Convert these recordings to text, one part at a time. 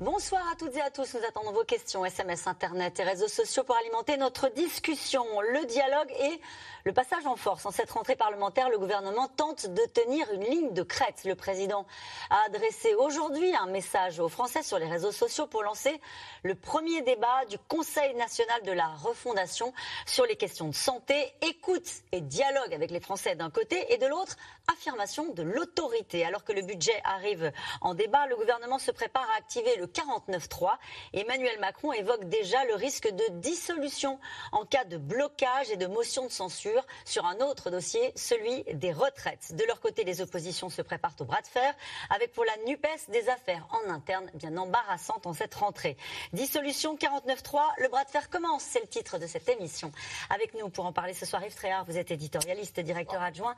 Bonsoir à toutes et à tous. Nous attendons vos questions, SMS, Internet et réseaux sociaux pour alimenter notre discussion. Le dialogue et le passage en force. En cette rentrée parlementaire, le gouvernement tente de tenir une ligne de crête. Le président a adressé aujourd'hui un message aux Français sur les réseaux sociaux pour lancer le premier débat du Conseil national de la refondation sur les questions de santé, écoute et dialogue avec les Français d'un côté et de l'autre, affirmation de l'autorité. Alors que le budget arrive en débat, le gouvernement se prépare à activer le 49.3. Emmanuel Macron évoque déjà le risque de dissolution en cas de blocage et de motion de censure sur un autre dossier, celui des retraites. De leur côté, les oppositions se préparent au bras de fer, avec pour la NUPES des affaires en interne bien embarrassantes en cette rentrée. Dissolution 49.3, le bras de fer commence, c'est le titre de cette émission. Avec nous pour en parler ce soir, Yves Tréhard, vous êtes éditorialiste, directeur adjoint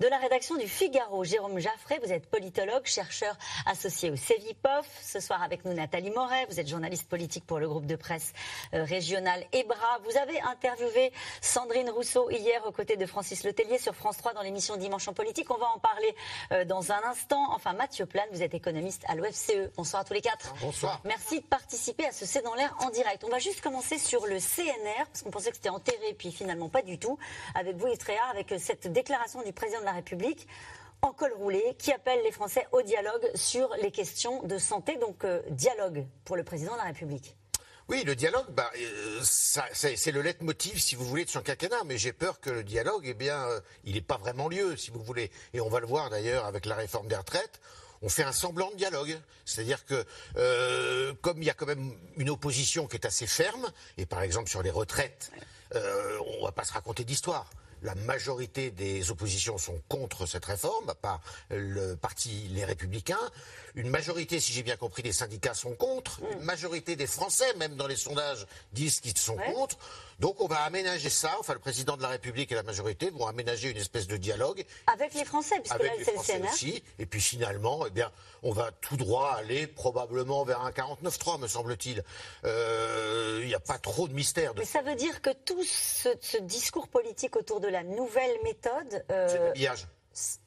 de la rédaction du Figaro. Jérôme Jaffré, vous êtes politologue, chercheur associé au CEVIPOF. Ce soir avec nous, Nathalie Moret. Vous êtes journaliste politique pour le groupe de presse euh, régional EBRA. Vous avez interviewé Sandrine Rousseau hier aux côtés de Francis Letellier sur France 3 dans l'émission Dimanche en politique. On va en parler euh, dans un instant. Enfin, Mathieu Plane, vous êtes économiste à l'OFCE. Bonsoir à tous les quatre. Bonsoir. Merci de participer à ce C'est dans l'air en direct. On va juste commencer sur le CNR, parce qu'on pensait que c'était enterré, puis finalement pas du tout. Avec vous, Yves avec euh, cette déclaration du président de la République en col roulé qui appelle les Français au dialogue sur les questions de santé. Donc euh, dialogue pour le président de la République. Oui, le dialogue, bah, euh, c'est le leitmotiv, si vous voulez, de son quinquennat. Mais j'ai peur que le dialogue, eh bien, euh, il n'ait pas vraiment lieu, si vous voulez. Et on va le voir d'ailleurs avec la réforme des retraites. On fait un semblant de dialogue, c'est-à-dire que comme il y a quand même une opposition qui est assez ferme, et par exemple sur les retraites, on ne va pas se raconter d'histoire la majorité des oppositions sont contre cette réforme, à part le parti Les Républicains. Une majorité, si j'ai bien compris, des syndicats sont contre. Une majorité des Français, même dans les sondages, disent qu'ils sont contre. Donc on va aménager ça, enfin le président de la République et la majorité vont aménager une espèce de dialogue. Avec les Français, puisque avec les Français aussi. Et puis finalement, eh bien, on va tout droit aller probablement vers un 49-3, me semble-t-il. Euh, il n'y a pas trop de mystère. De... Mais ça veut dire que tout ce, discours politique autour de la nouvelle méthode... Euh... C'est.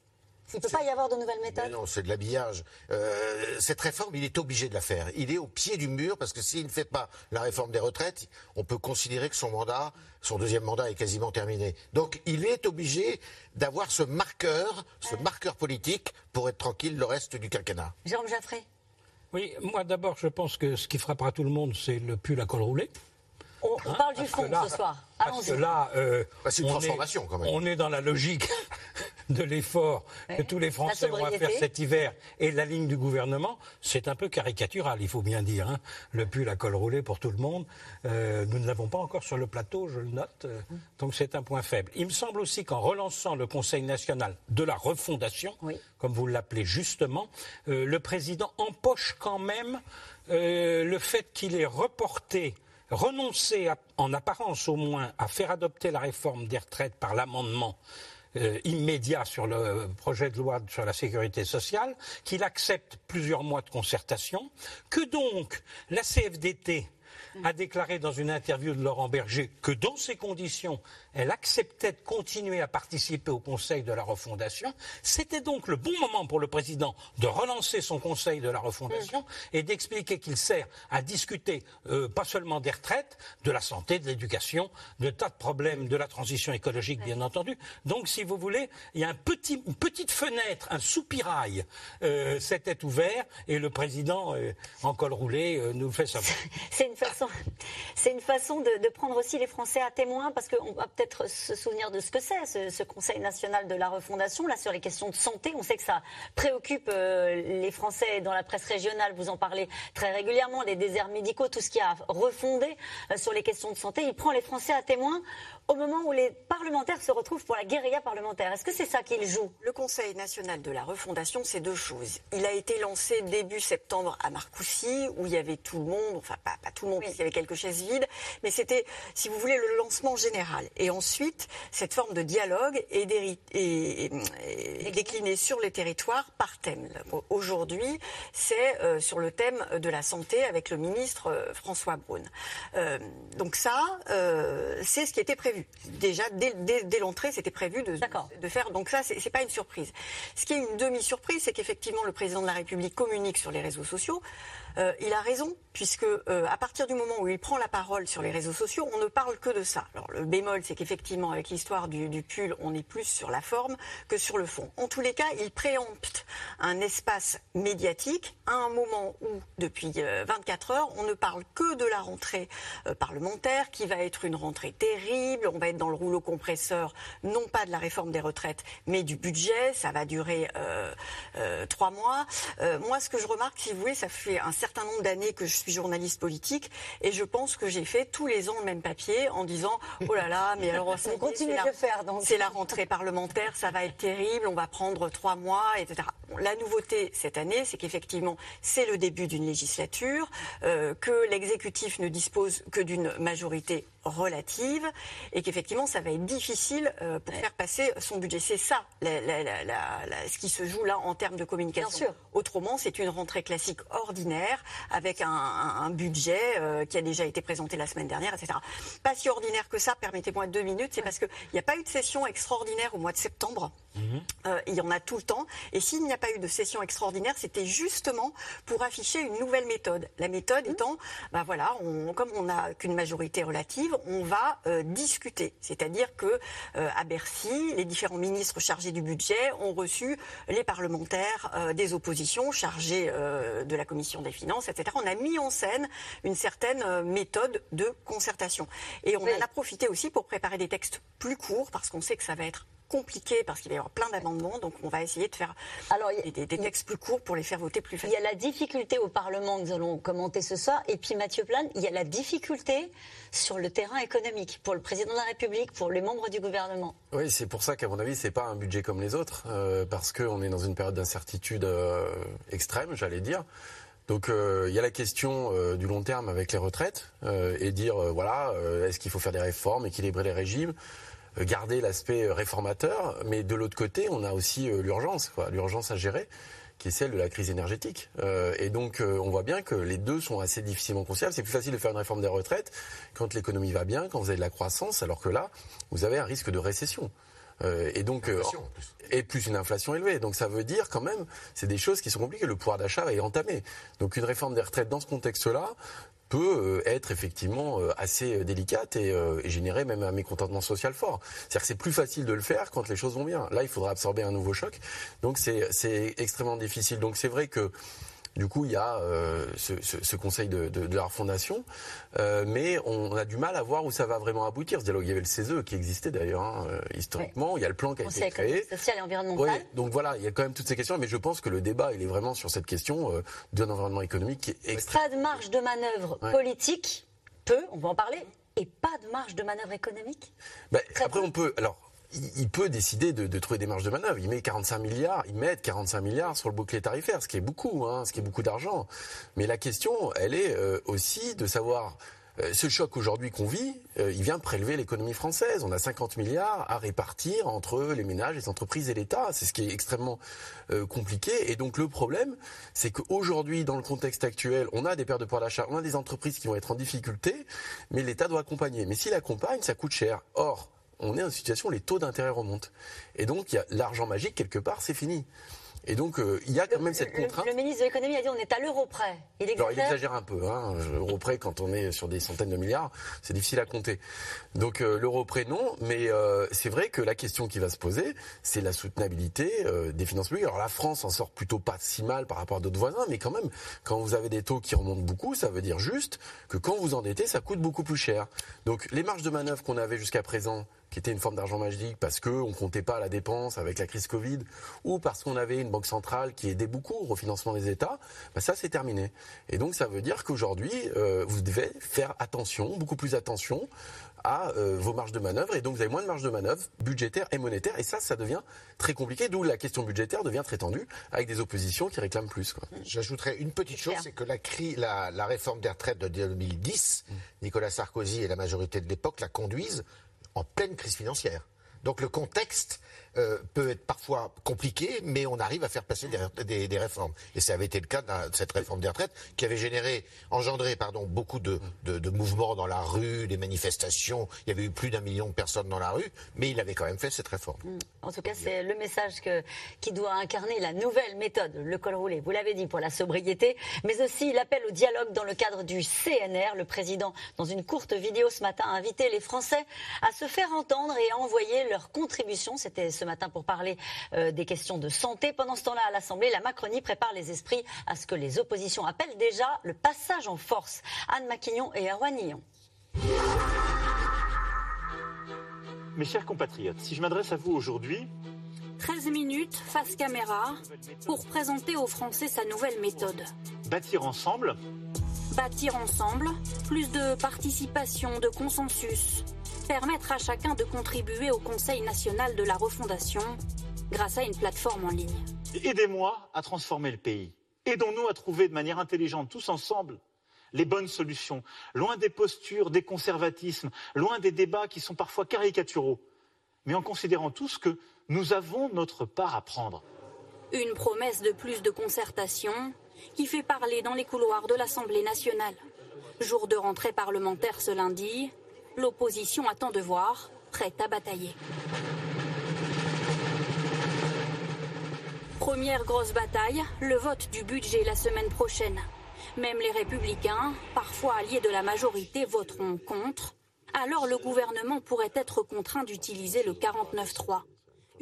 Il ne peut pas y avoir de nouvelles méthodes Non, c'est de l'habillage. Euh, cette réforme, il est obligé de la faire. Il est au pied du mur parce que s'il ne fait pas la réforme des retraites, on peut considérer que son mandat, son deuxième mandat est quasiment terminé. Donc il est obligé d'avoir ce marqueur, ce marqueur politique pour être tranquille le reste du quinquennat. Jérôme Jaffré Oui, moi d'abord, je pense que ce qui frappera tout le monde, c'est le pull à col roulé. On, parle du fond ce soir. Parce que là, euh, bah, c'est une transformation quand même. On est dans la logique de l'effort que tous les Français vont faire cet hiver et la ligne du gouvernement, c'est un peu caricatural, il faut bien dire. Hein. Le pull à col roulé pour tout le monde. Euh, nous ne l'avons pas encore sur le plateau, je le note. Euh, donc c'est un point faible. Il me semble aussi qu'en relançant le Conseil national de la refondation, comme vous l'appelez justement, euh, le président empoche quand même le fait qu'il ait reporté renoncer en apparence au moins à faire adopter la réforme des retraites par l'amendement euh, immédiat sur le projet de loi sur la sécurité sociale, qu'il accepte plusieurs mois de concertation, que donc la CFDT a déclaré dans une interview de Laurent Berger que dans ces conditions, elle acceptait de continuer à participer au Conseil de la refondation. C'était donc le bon moment pour le président de relancer son Conseil de la refondation et d'expliquer qu'il sert à discuter euh, pas seulement des retraites, de la santé, de l'éducation, de tas de problèmes, de la transition écologique, bien entendu. Donc, si vous voulez, il y a un petit, une petite fenêtre, un soupirail euh, s'était ouvert et le président, euh, en col roulé, nous fait savoir. C'est une façon c'est une façon de, prendre aussi les Français à témoin, parce qu'on va peut-être se souvenir de ce que c'est, ce, Conseil national de la refondation, là, sur les questions de santé. On sait que ça préoccupe euh, les Français dans la presse régionale. Vous en parlez très régulièrement, les déserts médicaux, tout ce qui a refondé euh, sur les questions de santé. Il prend les Français à témoin au moment où les parlementaires se retrouvent pour la guérilla parlementaire. Est-ce que c'est ça qu'il joue Le Conseil national de la refondation, c'est deux choses. Il a été lancé début septembre à Marcoussis, où il y avait tout le monde, enfin pas, tout le monde, il y avait quelques chaises vides, mais c'était, si vous voulez, le lancement général. Et Et ensuite, cette forme de dialogue est, déclinée sur les territoires par thème. Aujourd'hui, c'est euh, sur le thème de la santé avec le ministre euh, François Braun. Euh, donc ça, c'est ce qui était prévu. Déjà, dès, l'entrée, c'était prévu de, de, faire. Donc ça, c'est pas une surprise. Ce qui est une demi-surprise, c'est qu'effectivement, le président de la République communique sur les réseaux sociaux. Euh, il a raison, puisque euh, à partir du moment où il prend la parole sur les réseaux sociaux, on ne parle que de ça. Alors le bémol, c'est qu'effectivement, avec l'histoire du, pull, on est plus sur la forme que sur le fond. En tous les cas, il préempte un espace médiatique à un moment où, depuis 24 euh, heures, on ne parle que de la rentrée parlementaire, qui va être une rentrée terrible. On va être dans le rouleau compresseur, non pas de la réforme des retraites, mais du budget. Ça va durer trois mois. moi, ce que je remarque, si vous voulez, ça fait un certain nombre d'années que je suis journaliste politique et je pense que j'ai fait tous les ans le même papier en disant oh là là, mais alors ça continue de faire. C'est la rentrée parlementaire, ça va être terrible, on va prendre trois mois, etc. la nouveauté cette année, c'est qu'effectivement c'est le début d'une législature, euh, que l'exécutif ne dispose que d'une majorité relative et qu'effectivement ça va être difficile euh, pour faire passer son budget. C'est ça ce qui se joue là en termes de communication. Autrement, c'est une rentrée classique ordinaire avec un, budget euh, qui a déjà été présenté la semaine dernière, etc. Pas si ordinaire que ça, permettez-moi deux minutes, c'est parce qu'il n'y a pas eu de session extraordinaire au mois de septembre. Mhm. Euh, il y en a tout le temps. Et s'il n'y a pas eu de session extraordinaire, c'était justement pour afficher une nouvelle méthode. La méthode mhm. étant, ben voilà, comme on n'a qu'une majorité relative, on va euh, discuter. C'est-à-dire que euh, à Bercy, les différents ministres chargés du budget ont reçu les parlementaires euh, des oppositions chargés de la commission des finances, etc. On a mis en scène une certaine méthode de concertation. Et on en a profité aussi pour préparer des textes plus courts, parce qu'on sait que ça va être compliqué parce qu'il va y avoir plein d'amendements, donc on va essayer de faire Alors, des, textes plus courts pour les faire voter plus facilement. Il y a la difficulté au Parlement que nous allons commenter ce soir, et puis Mathieu Plane, il y a la difficulté sur le terrain économique pour le président de la République, pour les membres du gouvernement. Oui, c'est pour ça qu'à mon avis, c'est pas un budget comme les autres, euh, parce qu'on est dans une période d'incertitude euh, extrême, j'allais dire. Donc euh, il y a la question du long terme avec les retraites et dire voilà est-ce qu'il faut faire des réformes, équilibrer les régimes garder l'aspect réformateur, mais de l'autre côté, on a aussi euh, l'urgence, l'urgence à gérer qui est celle de la crise énergétique. Euh, et donc, euh, on voit bien que les deux sont assez difficilement conciliables. C'est plus facile de faire une réforme des retraites quand l'économie va bien, quand vous avez de la croissance, alors que là, vous avez un risque de récession. et donc, et plus une inflation élevée. Donc, ça veut dire quand même, c'est des choses qui sont compliquées. Le pouvoir d'achat est entamé. Donc, une réforme des retraites dans ce contexte-là, peut euh, être effectivement euh, assez euh, délicate et, générer même un mécontentement social fort. C'est-à-dire que c'est plus facile de le faire quand les choses vont bien. Là, il faudra absorber un nouveau choc. Donc c'est extrêmement difficile. Donc c'est vrai que du coup, il y a euh, ce, conseil de, la refondation, euh, mais on a du mal à voir où ça va vraiment aboutir. Ce dialogue, il y avait le CESE qui existait d'ailleurs hein, euh, historiquement, il y a le plan qui a été créé. social et environnemental. donc voilà, il y a quand même toutes ces questions, mais je pense que le débat, il est vraiment sur cette question d'un environnement économique qui est extrêmement... Pas de marge de manœuvre politique, peu, on va en parler, et pas de marge de manœuvre économique. Ben, Après, on peut... Alors, il peut décider de, trouver des marges de manœuvre. Il met 45 milliards, il met 45 milliards sur le bouclier tarifaire, ce qui est beaucoup, hein, ce qui est beaucoup d'argent. Mais la question, elle est euh, aussi de savoir euh, ce choc aujourd'hui qu'on vit, euh, il vient prélever l'économie française. On a 50 milliards à répartir entre les ménages, les entreprises et l'État. C'est ce qui est extrêmement compliqué. Et donc le problème, c'est qu'aujourd'hui, dans le contexte actuel, on a des pertes de pouvoir d'achat, on a des entreprises qui vont être en difficulté, mais l'État doit accompagner. Mais s'il accompagne, ça coûte cher. Or, on est en situation où les taux d'intérêt remontent. Et donc, il y a l'argent magique, quelque part, c'est fini. Et donc, euh, il y a quand même cette contrainte. Le, ministre de l'économie a dit on est à l'euro près. Il exagère. Alors, il exagère un peu. Hein. L'euro près, quand on est sur des centaines de milliards, c'est difficile à compter. Donc, euh, l'euro près, non. Mais euh, c'est vrai que la question qui va se poser, c'est la soutenabilité des finances publiques. Alors, la France en sort plutôt pas si mal par rapport à d'autres voisins, mais quand même, quand vous avez des taux qui remontent beaucoup, ça veut dire juste que quand vous endettez, ça coûte beaucoup plus cher. Donc, les marges de manœuvre qu'on avait jusqu'à présent, qui était une forme d'argent magique parce qu'on ne comptait pas la dépense avec la crise Covid, ou parce qu'on avait une banque centrale qui aidait beaucoup au refinancement des États, bah ça c'est terminé. Et donc ça veut dire qu'aujourd'hui, euh, vous devez faire attention, beaucoup plus attention à euh, vos marges de manœuvre, et donc vous avez moins de marge de manœuvre budgétaire et monétaire, et ça, ça devient très compliqué, d'où la question budgétaire devient très tendue, avec des oppositions qui réclament plus. J'ajouterais une petite chose, c'est que la, la, réforme des retraites de 2010, Nicolas Sarkozy et la majorité de l'époque la conduisent en pleine crise financière. Donc le contexte euh, peut être parfois compliqué, mais on arrive à faire passer des, réformes. Et ça avait été le cas de cette réforme des retraites qui avait généré, engendré pardon, beaucoup de, mouvements dans la rue, des manifestations. Il y avait eu plus d'un million de personnes dans la rue, mais il avait quand même fait cette réforme. Mm. En tout cas, c'est le message que, qui doit incarner la nouvelle méthode, le col roulé, vous l'avez dit, pour la sobriété, mais aussi l'appel au dialogue dans le cadre du CNR. Le président, dans une courte vidéo ce matin, a invité les Français à se faire entendre et à envoyer leur contribution. C'était ce matin pour parler euh, des questions de santé. Pendant ce temps-là, à l'Assemblée, la Macronie prépare les esprits à ce que les oppositions appellent déjà le passage en force. Anne Maquignon et Erwan Nillon. Mes chers compatriotes, si je m'adresse à vous aujourd'hui, 13 minutes face caméra pour présenter aux Français sa nouvelle méthode. Bâtir ensemble. Bâtir ensemble, plus de participation, de consensus, permettre à chacun de contribuer au Conseil national de la refondation grâce à une plateforme en ligne. Aidez-moi à transformer le pays. Aidons-nous à trouver de manière intelligente, tous ensemble, les bonnes solutions, loin des postures, des conservatismes, loin des débats qui sont parfois caricaturaux, mais en considérant tous que nous avons notre part à prendre. Une promesse de plus de concertation qui fait parler dans les couloirs de l'Assemblée nationale. Jour de rentrée parlementaire ce lundi, l'opposition attend de voir, prête à batailler. Première grosse bataille, le vote du budget la semaine prochaine. Même les républicains, parfois alliés de la majorité, voteront contre. Alors le gouvernement pourrait être contraint d'utiliser le 49-3.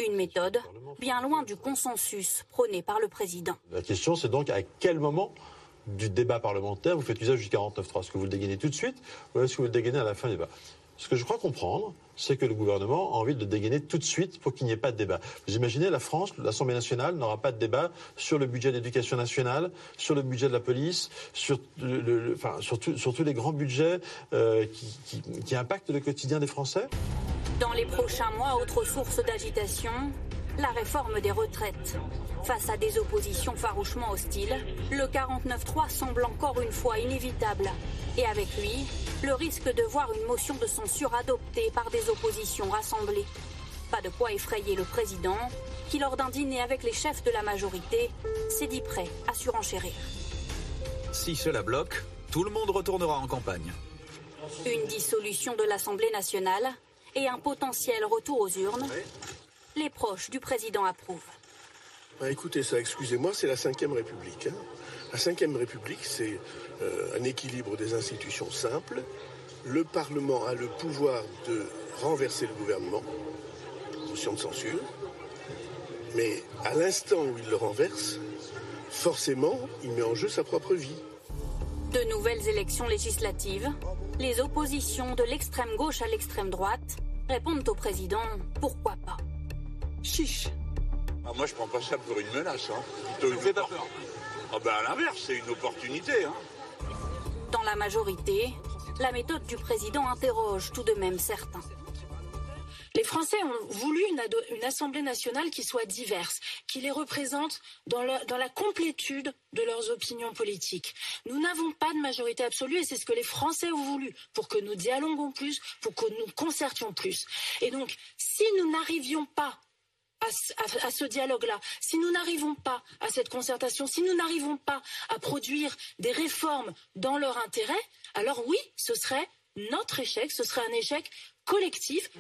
Une méthode bien loin du consensus prôné par le président. La question, c'est donc à quel moment du débat parlementaire, vous faites usage du 49.3. Est-ce que vous le dégainez tout de suite ou est-ce que vous le dégainez à la fin du débat? Ce que je crois comprendre, c'est que le gouvernement a envie de le dégainer tout de suite pour qu'il n'y ait pas de débat. Vous imaginez, la France, l'Assemblée nationale n'aura pas de débat sur le budget d'éducation nationale, sur le budget de la police, sur, enfin, tous les grands budgets euh, qui impactent le quotidien des Français Dans les prochains mois, autre source d'agitation, la réforme des retraites. Face à des oppositions farouchement hostiles, le 49-3 semble encore une fois inévitable. Et avec lui, le risque de voir une motion de censure adoptée par des oppositions rassemblées. Pas de quoi effrayer le président, qui lors d'un dîner avec les chefs de la majorité, s'est dit prêt à surenchérir. Si cela bloque, tout le monde retournera en campagne. Une dissolution de l'Assemblée nationale et un potentiel retour aux urnes les proches du président approuvent. Bah, écoutez ça, excusez-moi, c'est la Ve République. Hein. La Ve République, c'est euh, un équilibre des institutions simples. Le Parlement a le pouvoir de renverser le gouvernement, motion de censure. Mais à l'instant où il le renverse, forcément, il met en jeu sa propre vie. De nouvelles élections législatives, les oppositions de l'extrême gauche à l'extrême droite répondent au président pourquoi pas. Chiche. Ah, moi, je prends pas ça pour une menace. Hein. Plutôt pas peur. Ah ben, à l'inverse, c'est une opportunité. Hein. Dans la majorité, la méthode du président interroge tout de même certains. Les Français ont voulu une, Assemblée nationale qui soit diverse, qui les représente dans, dans la complétude de leurs opinions politiques. Nous n'avons pas de majorité absolue et c'est ce que les Français ont voulu pour que nous dialoguons plus, pour que nous concertions plus. Et donc, si nous n'arrivions pas à, ce dialogue-là, si nous n'arrivons pas à cette concertation, si nous n'arrivons pas à produire des réformes dans leur intérêt, alors oui, ce serait notre échec, ce serait un échec collectif.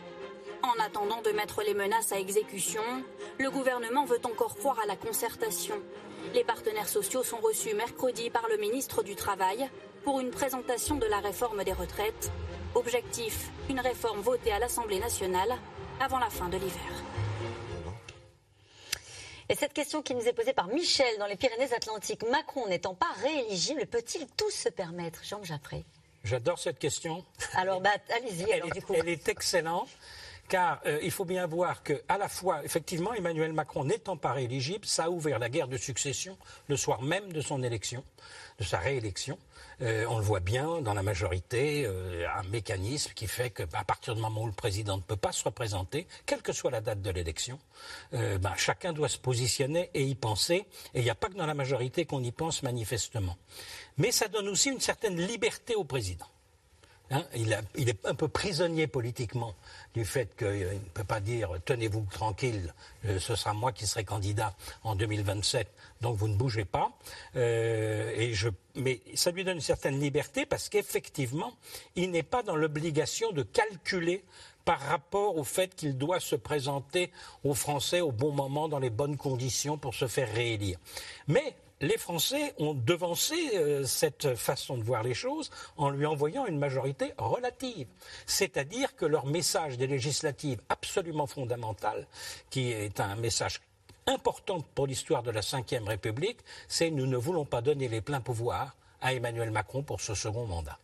En attendant de mettre les menaces à exécution, le gouvernement veut encore croire à la concertation. Les partenaires sociaux sont reçus mercredi par le ministre du Travail pour une présentation de la réforme des retraites. Objectif, une réforme votée à l'Assemblée nationale avant la fin de l'hiver. Et cette question qui nous est posée par Michel dans les Pyrénées-Atlantiques, Macron n'étant pas rééligible, peut-il tout se permettre Jean Jaffré J'adore cette question. Alors, bah, allez-y. Elle, elle, est excellente car euh, il faut bien voir que, à la fois, effectivement, Emmanuel Macron n'étant pas rééligible, ça a ouvert la guerre de succession le soir même de son élection, de sa réélection. Euh, on le voit bien dans la majorité, euh, un mécanisme qui fait qu'à partir du moment où le président ne peut pas se représenter, quelle que soit la date de l'élection, ben, chacun doit se positionner et y penser. Et il n'y a pas que dans la majorité qu'on y pense manifestement. Mais ça donne aussi une certaine liberté au président. Hein, il, est un peu prisonnier politiquement du fait qu'il ne peut pas dire tenez-vous tranquille, euh, ce sera moi qui serai candidat en 2027, donc vous ne bougez pas. Euh, et je, mais ça lui donne une certaine liberté parce qu'effectivement, il n'est pas dans l'obligation de calculer par rapport au fait qu'il doit se présenter aux Français au bon moment, dans les bonnes conditions pour se faire réélire. Mais les Français ont devancé euh, cette façon de voir les choses en lui envoyant une majorité relative. C'est-à-dire que leur message des législatives absolument fondamental, qui est un message important pour l'histoire de la Ve République, c'est nous ne voulons pas donner les pleins pouvoirs à Emmanuel Macron pour ce second mandat.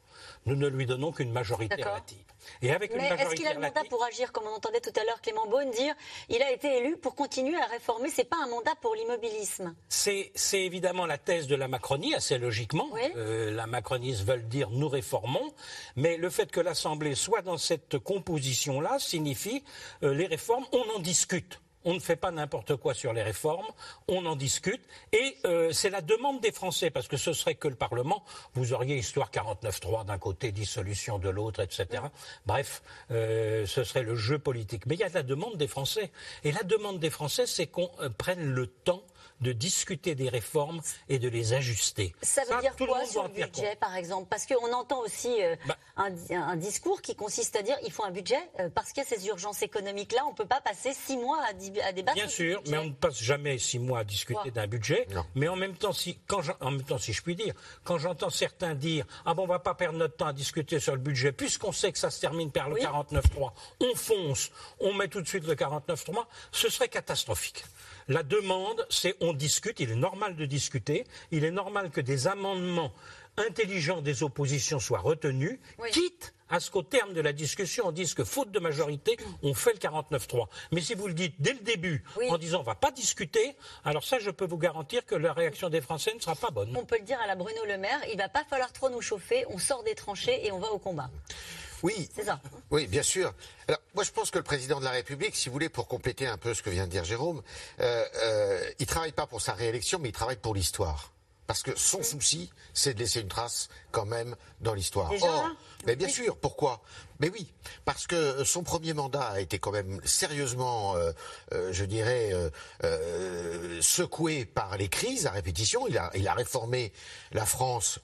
Nous ne lui donnons qu'une majorité relative. Et avec Mais est-ce qu'il a le mandat pour agir, comme on entendait tout à l'heure Clément Beaune dire il a été élu pour continuer à réformer C'est pas un mandat pour l'immobilisme. C'est, évidemment la thèse de la Macronie, assez logiquement. Euh, la macroniste veut dire nous réformons, mais le fait que l'Assemblée soit dans cette composition-là signifie euh, les réformes, on en discute on ne fait pas n'importe quoi sur les réformes, on en discute, et euh, c'est la demande des Français, parce que ce serait que le Parlement, vous auriez histoire 49-3 d'un côté, dissolution de l'autre, etc. Bref, euh, ce serait le jeu politique. Mais il y a la demande des Français, et la demande des Français, c'est qu'on euh, prenne le temps de discuter des réformes et de les ajuster. Ça veut dire quoi sur le budget, par exemple? Parce qu'on entend aussi euh, bah. un, discours qui consiste à dire il faut un budget euh, parce qu'il y a ces urgences économiques-là. On ne peut pas passer six mois à, à débattre. Bien sûr, mais on ne passe jamais six mois à discuter d'un budget. Mais en même temps, si, quand en même temps, si je puis dire, quand j'entends certains dire ah bon, on va pas perdre notre temps à discuter sur le budget puisqu'on sait que ça se termine par le 49.3, on fonce, on met tout de suite le 49.3, ce serait catastrophique. La demande, c'est on discute, il est normal de discuter, il est normal que des amendements intelligents des oppositions soient retenus, quitte à ce qu'au terme de la discussion, on dise que faute de majorité, on fait le 49-3. Mais si vous le dites dès le début, en disant on ne va pas discuter, alors ça, je peux vous garantir que la réaction des Français ne sera pas bonne. On peut le dire à la Bruno Le Maire, il ne va pas falloir trop nous chauffer, on sort des tranchées et on va au combat. Oui, c'est ça. Oui, bien sûr. Alors, moi, je pense que le président de la République, si vous voulez, pour compléter un peu ce que vient de dire Jérôme, euh, euh, il travaille pas pour sa réélection, mais il travaille pour l'histoire. Parce que son souci, c'est de laisser une trace quand même dans l'histoire. Or, mais bien sûr, pourquoi? Mais oui, parce que son premier mandat a été quand même sérieusement, euh, euh, je dirais, euh, secoué par les crises à répétition. Il a, il a réformé la France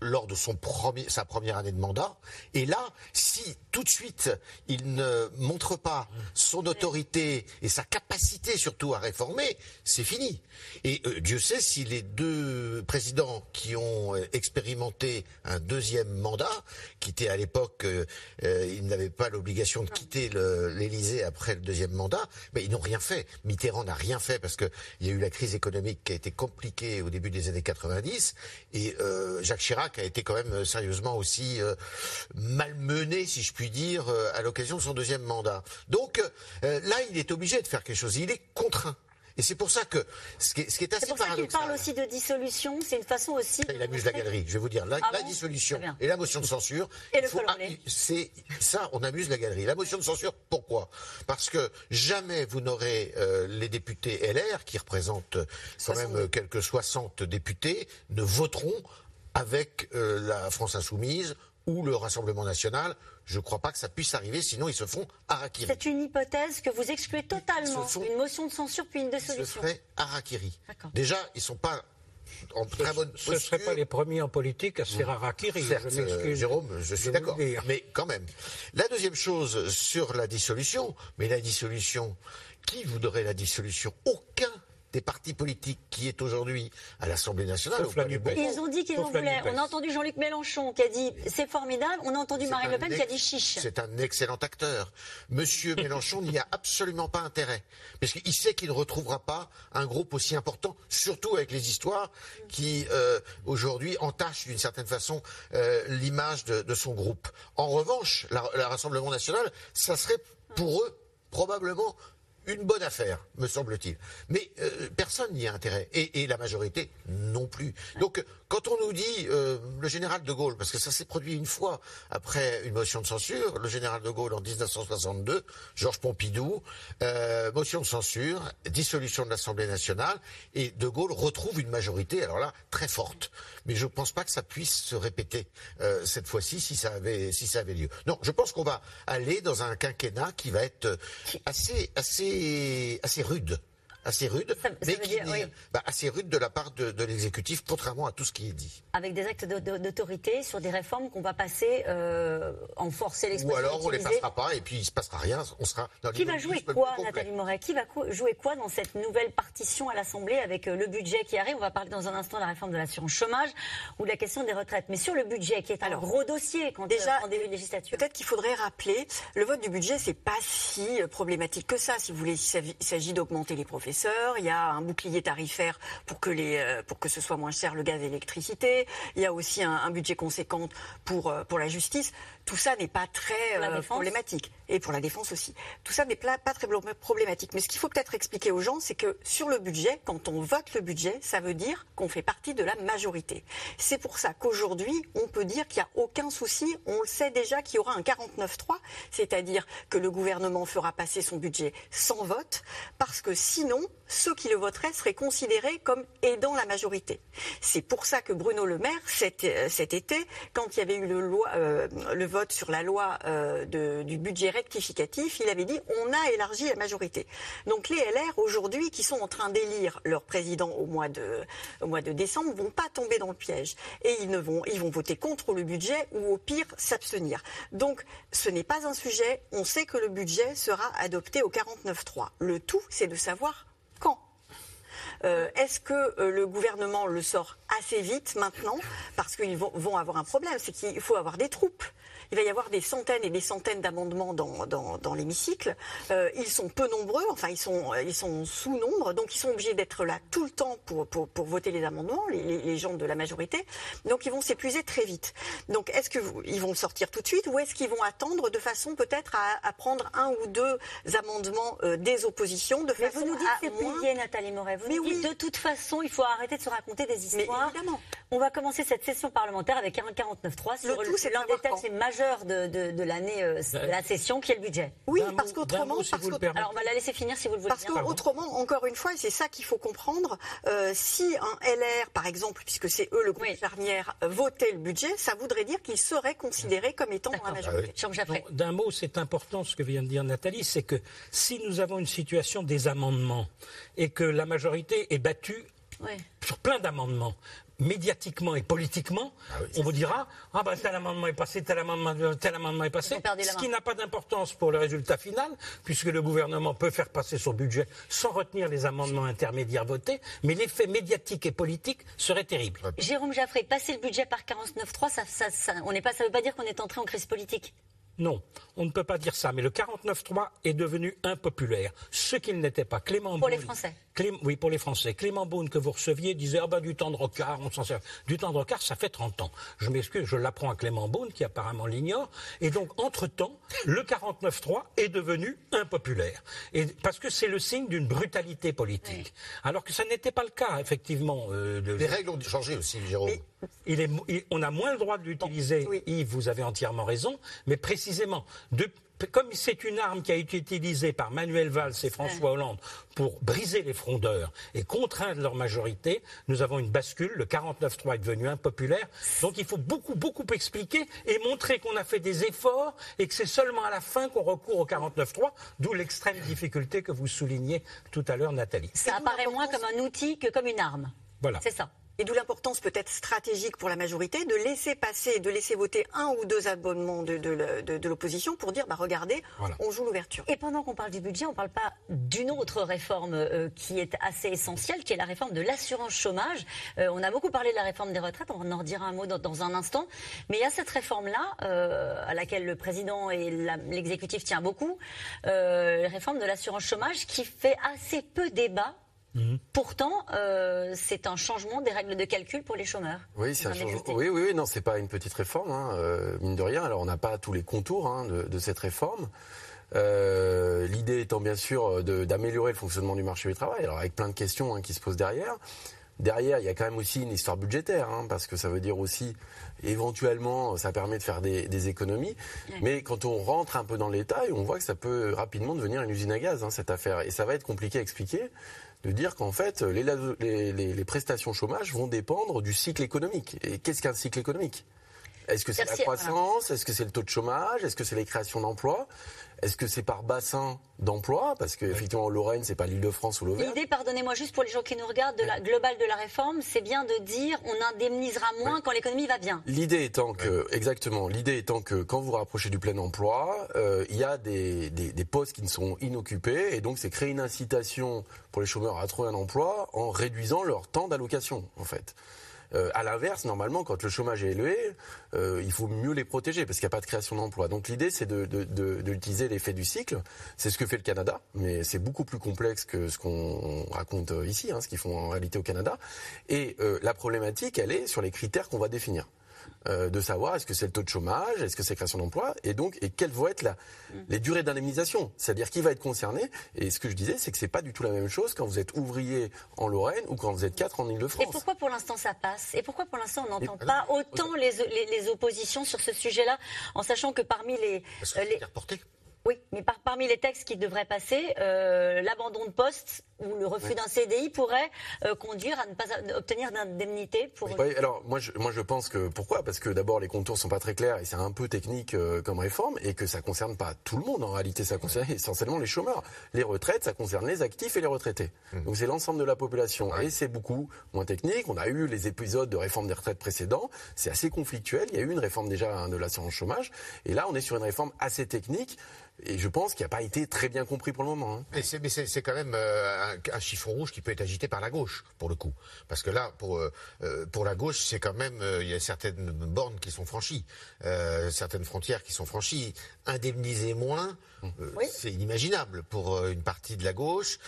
lors de sa première année de mandat. Et là, si tout de suite il ne montre pas son autorité et sa capacité surtout à réformer, c'est fini. Et euh, Dieu sait si les deux présidents qui ont euh, expérimenté un deuxième mandat, qui était à l'époque, euh, ils n'avaient pas l'obligation de quitter l'Élysée après le deuxième mandat, mais ils n'ont rien fait. Mitterrand n'a rien fait parce qu'il y a eu la crise économique qui a été compliquée au début des années 90 et Jacques Chirac qui a été quand même euh, sérieusement aussi euh, malmené, si je puis dire, euh, à l'occasion de son deuxième mandat. Donc là, il est obligé de faire quelque chose. Il est contraint. Et c'est pour ça que ce qui est, ce qui est assez C'est pour ça qu'il parle aussi de dissolution. C'est une façon aussi. Il amuse la galerie. Je vais vous dire la, ah dissolution et la motion de censure. Et le ah, C'est ça, on amuse la galerie. La motion de censure, pourquoi? Parce que jamais vous n'aurez les députés LR qui représentent quand même quelques 60 députés ne voteront avec euh, la France insoumise ou le Rassemblement national. Je ne crois pas que ça puisse arriver, sinon ils se font harakiri. C'est une hypothèse que vous excluez totalement. Une motion de censure puis une dissolution. Ce serait harakiri. Déjà, ils ne sont pas en très bonne posture. Ce ne seraient pas les premiers en politique à se faire harakiri. Certes, je euh, Jérôme, je suis d'accord. Mais quand même. La deuxième chose sur la dissolution, mais la dissolution, qui voudrait la dissolution? Aucun des partis politiques qui est aujourd'hui à l'Assemblée nationale. Ils ont dit qu'ils en voulaient. On a entendu Jean-Luc Mélenchon qui a dit c'est formidable. On a entendu Marine Le Pen qui a dit chiche. C'est un excellent acteur. Monsieur Mélenchon n'y a absolument pas intérêt. Parce qu'il sait qu'il ne retrouvera pas un groupe aussi important, surtout avec les histoires qui euh, aujourd'hui entachent d'une certaine façon euh, l'image de, son groupe. En revanche, le Rassemblement national, ça serait pour eux probablement une bonne affaire, me semble-t-il. Mais euh, personne n'y a intérêt. Et, la majorité non plus. Donc, quand on nous dit euh, le général de Gaulle, parce que ça s'est produit une fois après une motion de censure, le général de Gaulle en 1962, Georges Pompidou, euh, motion de censure, dissolution de l'Assemblée nationale, et de Gaulle retrouve une majorité, alors là, très forte. Mais je ne pense pas que ça puisse se répéter cette fois-ci si ça avait si ça avait lieu. Non, je pense qu'on va aller dans un quinquennat qui va être assez assez assez rude assez rude, mais qui bah, assez rude de la part de, l'exécutif, contrairement à tout ce qui est dit. Avec des actes d'autorité sur des réformes qu'on va passer euh, en force et Ou alors on ne les passera pas et puis il ne se passera rien, on sera dans Qui va jouer quoi, Nathalie Moret? Qui va jouer quoi dans cette nouvelle partition à l'Assemblée avec euh, le budget qui arrive? On va parler dans un instant de la réforme de l'assurance chômage ou de la question des retraites. Mais sur le budget, qui est un gros dossier quand déjà, euh, en début de législature. Peut-être qu'il faudrait rappeler, le vote du budget, c'est pas si problématique que ça. Si vous voulez, il s'agit d'augmenter les professeurs il y a un bouclier tarifaire pour que, les, euh, pour que ce soit moins cher le gaz et l'électricité, il y a aussi un, budget conséquent pour, euh, pour la justice. Tout ça n'est pas très euh, problématique. Et pour la défense aussi. Tout ça n'est pas, très problématique. Mais ce qu'il faut peut-être expliquer aux gens, c'est que sur le budget, quand on vote le budget, ça veut dire qu'on fait partie de la majorité. C'est pour ça qu'aujourd'hui, on peut dire qu'il n'y a aucun souci. On le sait déjà qu'il y aura un 49-3, c'est-à-dire que le gouvernement fera passer son budget sans vote, parce que sinon, ceux qui le voteraient seraient considérés comme aidant la majorité. C'est pour ça que Bruno Le Maire, cet, euh, été, quand il y avait eu le, euh, vote sur la loi euh, du budget rectificatif, il avait dit on a élargi la majorité. Donc les LR aujourd'hui, qui sont en train d'élire leur président au mois de, au mois décembre, vont pas tomber dans le piège et ils vont, ils vont voter contre le budget ou au pire s'abstenir. Donc ce n'est pas un sujet. On sait que le budget sera adopté au 49.3. Le tout, c'est de savoir euh, Est-ce que euh, le gouvernement le sort assez vite maintenant? Parce qu'ils vont, vont, avoir un problème, c'est qu'il faut avoir des troupes il va y avoir des centaines et des centaines d'amendements dans, dans, l'hémicycle. Euh, ils sont peu nombreux, enfin ils sont, ils sont sous-nombre, donc ils sont obligés d'être là tout le temps pour, pour, pour voter les amendements, les, les, gens de la majorité. Donc ils vont s'épuiser très vite. Donc est-ce qu'ils vont sortir tout de suite ou est-ce qu'ils vont attendre de façon peut-être à, à, prendre un ou deux amendements euh, des oppositions de Mais vous nous dites c'est plié, Nathalie Moret. Vous nous dites de toute façon, il faut arrêter de se raconter des histoires. Mais évidemment. On va commencer cette session parlementaire avec un 49.3 sur l'un des textes majeurs de, de, l'année, euh, la session, qui est le budget. Oui, parce qu'autrement, alors on va la laisser finir si vous le voulez. Parce qu'autrement, encore une fois, c'est ça qu'il faut comprendre. Euh, si un LR, par exemple, puisque c'est eux le groupe charnière, votait le budget, ça voudrait dire qu'il serait considéré comme étant dans la majorité. Ah d'un mot, c'est important ce que vient de dire Nathalie, c'est que si nous avons une situation des amendements et que la majorité est battue sur plein d'amendements médiatiquement et politiquement, ah on vous dira ah ben tel amendement est passé, tel amendement, tel amendement est passé, ce qui n'a pas d'importance pour le résultat final, puisque le gouvernement peut faire passer son budget sans retenir les amendements intermédiaires votés, mais l'effet médiatique et politique serait terrible. Jérôme Jaffré, passer le budget par 49.3, ça, ça, ça, on pas, ça ne veut pas dire qu'on est entré en crise politique? Non, on ne peut pas dire ça. Mais le 49.3 est devenu impopulaire, ce qu'il n'était pas. Clément Pour les Français Oui, pour les Français. Clément Beaune, que vous receviez, disait ah ben, du temps de rocard, on s'en sert. Du temps de rocard, ça fait 30 ans. Je m'excuse, je l'apprends à Clément Beaune, qui apparemment l'ignore. Et donc, entre-temps, le 49.3 est devenu impopulaire. Et, parce que c'est le signe d'une brutalité politique. Alors que ça n'était pas le cas, effectivement. Euh, les règles ont changé aussi, Jérôme. Il est, on a moins le droit de l'utiliser. Yves, vous avez entièrement raison. Mais précisément, précisément, comme c'est une arme qui a été utilisée par Manuel Valls et François Hollande pour briser les frondeurs et contraindre leur majorité, nous avons une bascule. Le 49-3 est devenu impopulaire. Donc il faut beaucoup, beaucoup expliquer et montrer qu'on a fait des efforts et que c'est seulement à la fin qu'on recourt au 49-3, d'où l'extrême difficulté que vous soulignez tout à l'heure, Nathalie. Ça apparaît moins comme un outil que comme une arme. Voilà. C'est ça. Et d'où l'importance peut-être stratégique pour la majorité de laisser passer, de laisser voter un ou deux abonnements de, de, l'opposition pour dire, bah regardez, on joue l'ouverture. Et pendant qu'on parle du budget, on ne parle pas d'une autre réforme euh, qui est assez essentielle, qui est la réforme de l'assurance chômage. Euh, on a beaucoup parlé de la réforme des retraites, on en redira un mot dans, un instant. Mais il y a cette réforme-là, euh, à laquelle le président et l'exécutif tient beaucoup, la réforme de l'assurance chômage qui fait assez peu débat Mhm. Pourtant, euh, c'est un changement des règles de calcul pour les chômeurs. Oui, c'est un changement. Oui, oui, oui, non, c'est pas une petite réforme, hein, euh, mine de rien. Alors, on n'a pas tous les contours hein, de, cette réforme. L'idée étant bien sûr d'améliorer le fonctionnement du marché du travail, alors avec plein de questions hein, qui se posent derrière. Derrière, il y a quand même aussi une histoire budgétaire, hein, parce que ça veut dire aussi, éventuellement, ça permet de faire des, économies. Mais quand on rentre un peu dans le détail, on voit que ça peut rapidement devenir une usine à gaz, hein, cette affaire. Et ça va être compliqué à expliquer de dire qu'en fait, les, les, les, prestations chômage vont dépendre du cycle économique. Et qu'est-ce qu'un cycle économique? Est-ce que c'est la croissance? Est-ce que c'est le taux de chômage? Est-ce que c'est les créations d'emplois? Est-ce que c'est par bassin d'emploi? Parce qu'effectivement, Lorraine, c'est pas l'île de France ou l'Auvergne. L'idée, pardonnez-moi juste pour les gens qui nous regardent, de la globale de la réforme, c'est bien de dire on indemnisera moins quand l'économie va bien. L'idée étant que, exactement, l'idée étant que quand vous vous rapprochez du plein emploi, euh, il y a des, des, postes qui ne sont inoccupés et donc c'est créer une incitation pour les chômeurs à trouver un emploi en réduisant leur temps d'allocation, en fait. Euh, à l'inverse, normalement, quand le chômage est élevé, euh, il faut mieux les protéger parce qu'il n'y a pas de création d'emplois. Donc l'idée, c'est de, d'utiliser l'effet du cycle. C'est ce que fait le Canada, mais c'est beaucoup plus complexe que ce qu'on raconte ici, hein, ce qu'ils font en réalité au Canada. Et euh, la problématique, elle est sur les critères qu'on va définir. Euh, de savoir est-ce que c'est le taux de chômage, est-ce que c'est création d'emplois, et donc et quelles vont être la, mm. les durées d'indemnisation, c'est-à-dire qui va être concerné. Et ce que je disais, c'est que c'est pas du tout la même chose quand vous êtes ouvrier en Lorraine ou quand vous êtes quatre en Ile-de-France. Et pourquoi pour l'instant ça passe? Et pourquoi pour l'instant on n'entend pas autant les, les, oppositions sur ce sujet-là, en sachant que parmi les, Parce que les... Oui, mais parmi les textes qui devraient passer, euh, l'abandon de poste ou le refus d'un CDI pourrait euh, conduire à ne pas obtenir d'indemnité pour. Oui, alors moi je, moi je pense que pourquoi? Parce que d'abord les contours sont pas très clairs et c'est un peu technique euh, comme réforme et que ça concerne pas tout le monde en réalité, ça concerne essentiellement les chômeurs. Les retraites, ça concerne les actifs et les retraités. Mmh. Donc c'est l'ensemble de la population et c'est beaucoup moins technique. On a eu les épisodes de réforme des retraites précédents, c'est assez conflictuel. Il y a eu une réforme déjà hein, de l'assurance chômage et là on est sur une réforme assez technique et je pense qu'il n'a pas été très bien compris pour le moment. Hein. Mais c'est quand même euh, un, chiffon rouge qui peut être agité par la gauche, pour le coup. Parce que là, pour, euh, euh, la gauche, c'est quand même, il y a certaines bornes qui sont franchies, certaines frontières qui sont franchies. Indemniser moins, c'est inimaginable pour une partie de la gauche.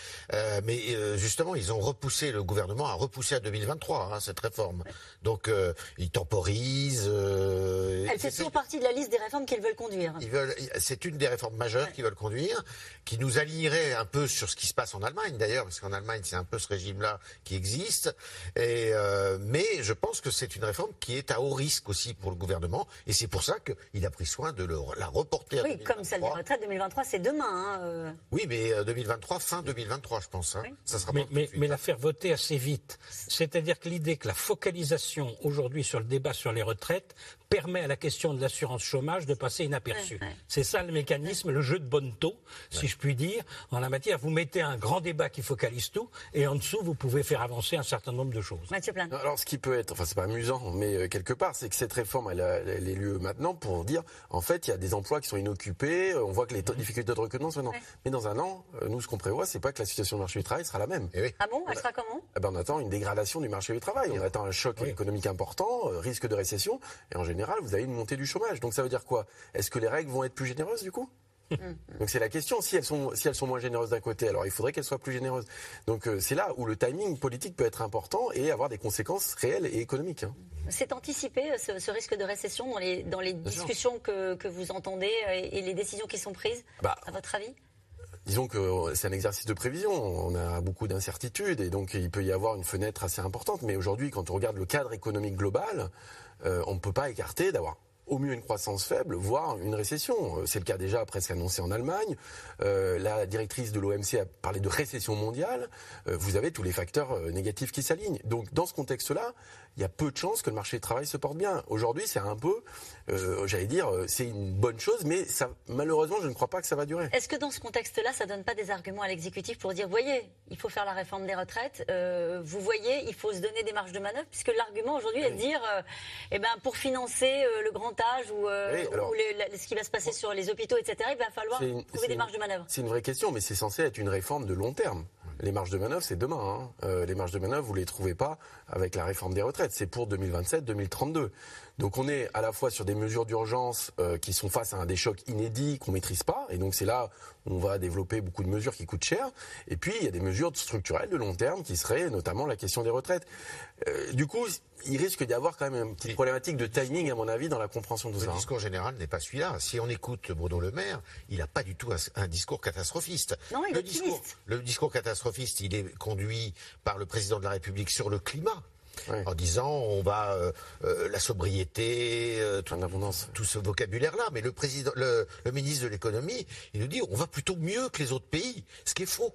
mais justement, ils ont repoussé, le gouvernement a repoussé à 2023 hein, cette réforme. Donc, ils temporisent. Elle fait toujours partie de la liste des réformes qu'ils veulent conduire. C'est une des réformes majeurs qui veulent conduire, qui nous alignerait un peu sur ce qui se passe en Allemagne d'ailleurs, parce qu'en Allemagne c'est un peu ce régime-là qui existe. Et, euh, mais je pense que c'est une réforme qui est à haut risque aussi pour le gouvernement, et c'est pour ça qu'il a pris soin de la reporter. Oui, comme celle des retraites 2023, c'est demain. Hein, euh. Oui, mais 2023, euh, fin 2023, je pense. Hein. Ça sera mais, mais, mais la faire voter assez vite. C'est-à-dire que l'idée que la focalisation aujourd'hui sur le débat sur les retraites permet à la question de l'assurance chômage de passer inaperçue. C'est ça le mécanisme, le jeu de bonne taux, si je puis dire, en la matière. Vous mettez un grand débat qui focalise tout, et en dessous, vous pouvez faire avancer un certain nombre de choses. Mathieu Alors, ce qui peut être, enfin, c'est pas amusant, mais euh, quelque part, c'est que cette réforme, elle, a, est lieu maintenant pour dire, en fait, il y a des emplois qui sont inoccupés, euh, on voit que les difficultés de recrutement sont maintenant. Mais dans un an, euh, nous, ce qu'on prévoit, c'est pas que la situation du marché du travail sera la même. Eh ah bon Elle sera comment? Eh ben, On attend une dégradation du marché du travail. On attend un choc économique important, risque de récession, et en général, vous avez une montée du chômage. Donc ça veut dire quoi? Est-ce que les règles vont être plus généreuses du coup? Mm. donc c'est la question. Si elles sont si elles sont moins généreuses d'un côté, alors il faudrait qu'elles soient plus généreuses. Donc euh, c'est là où le timing politique peut être important et avoir des conséquences réelles et économiques. Hein. C'est anticipé euh, ce, risque de récession dans les dans les discussions que, que, vous entendez euh, et, les décisions qui sont prises. Bah, à votre avis? Disons que c'est un exercice de prévision. On a beaucoup d'incertitudes et donc il peut y avoir une fenêtre assez importante. Mais aujourd'hui, quand on regarde le cadre économique global, on ne peut pas écarter d'avoir au mieux une croissance faible, voire une récession. Euh, c'est le cas déjà presque annoncé en Allemagne. Euh, la directrice de l'OMC a parlé de récession mondiale. Euh, vous avez tous les facteurs négatifs qui s'alignent. Donc dans ce contexte-là, il y a peu de chances que le marché du travail se porte bien. Aujourd'hui, c'est un peu, j'allais dire, c'est une bonne chose, mais ça, malheureusement, je ne crois pas que ça va durer. Est-ce que dans ce contexte-là, ça donne pas des arguments à l'exécutif pour dire, voyez, il faut faire la réforme des retraites, vous voyez, il faut se donner des marges de manœuvre, puisque l'argument aujourd'hui est de dire, eh ben, pour financer le grand ou, euh, ce qui va se passer sur les hôpitaux, etc. Il va falloir trouver des marges de manœuvre. C'est une vraie question, mais c'est censé être une réforme de long terme. Les marges de manœuvre, c'est demain. Hein. Euh, les marges de manœuvre, vous les trouvez pas avec la réforme des retraites. C'est pour 2027-2032. Donc on est à la fois sur des mesures d'urgence euh, qui sont face à un des chocs inédits qu'on maîtrise pas, et donc c'est là où on va développer beaucoup de mesures qui coûtent cher. Et puis il y a des mesures structurelles de long terme qui seraient notamment la question des retraites. du coup, il risque d'y avoir quand même une petite problématique de timing, à mon avis, dans la compréhension de le ça. Le discours général n'est pas celui-là. Si on écoute Bruno Le Maire, il n'a pas du tout un, un, discours catastrophiste. Non, il le est discours, optimiste. le discours catastrophiste, il est conduit par le président de la République sur le climat. En disant on va euh, euh, la sobriété, euh, tout, tout, ce vocabulaire-là. Mais le président, le, le ministre de l'économie, il nous dit on va plutôt mieux que les autres pays, ce qui est faux.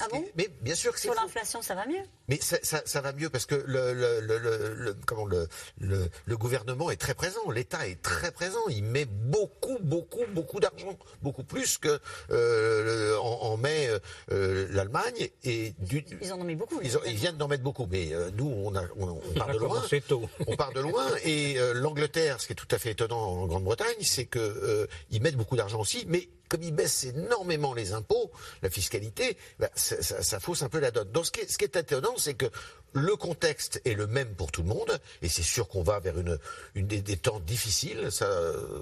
Ah bon Mais bien sûr que c'est Sur l'inflation, ça va mieux Mais ça, ça, ça, va mieux parce que le, le, le, le comment le, le, le, gouvernement est très présent, l'État est très présent. Il met beaucoup, beaucoup, beaucoup d'argent, beaucoup plus que euh, en, en, met euh, l'Allemagne. Et du, ils en ont mis beaucoup. Ils, ont, ils viennent d'en mettre beaucoup, mais euh, nous, on, a, on, on part de loin. Tôt. on part de loin. Et euh, l'Angleterre, ce qui est tout à fait étonnant en Grande-Bretagne, c'est que euh, ils mettent beaucoup d'argent aussi, mais comme ils baissent énormément les impôts, la fiscalité, ben, ça, ça, ça, fausse un peu la dot. Donc ce qui est, ce qui est étonnant, c'est que le contexte est le même pour tout le monde, et c'est sûr qu'on va vers une, une des, des, temps difficiles, ça,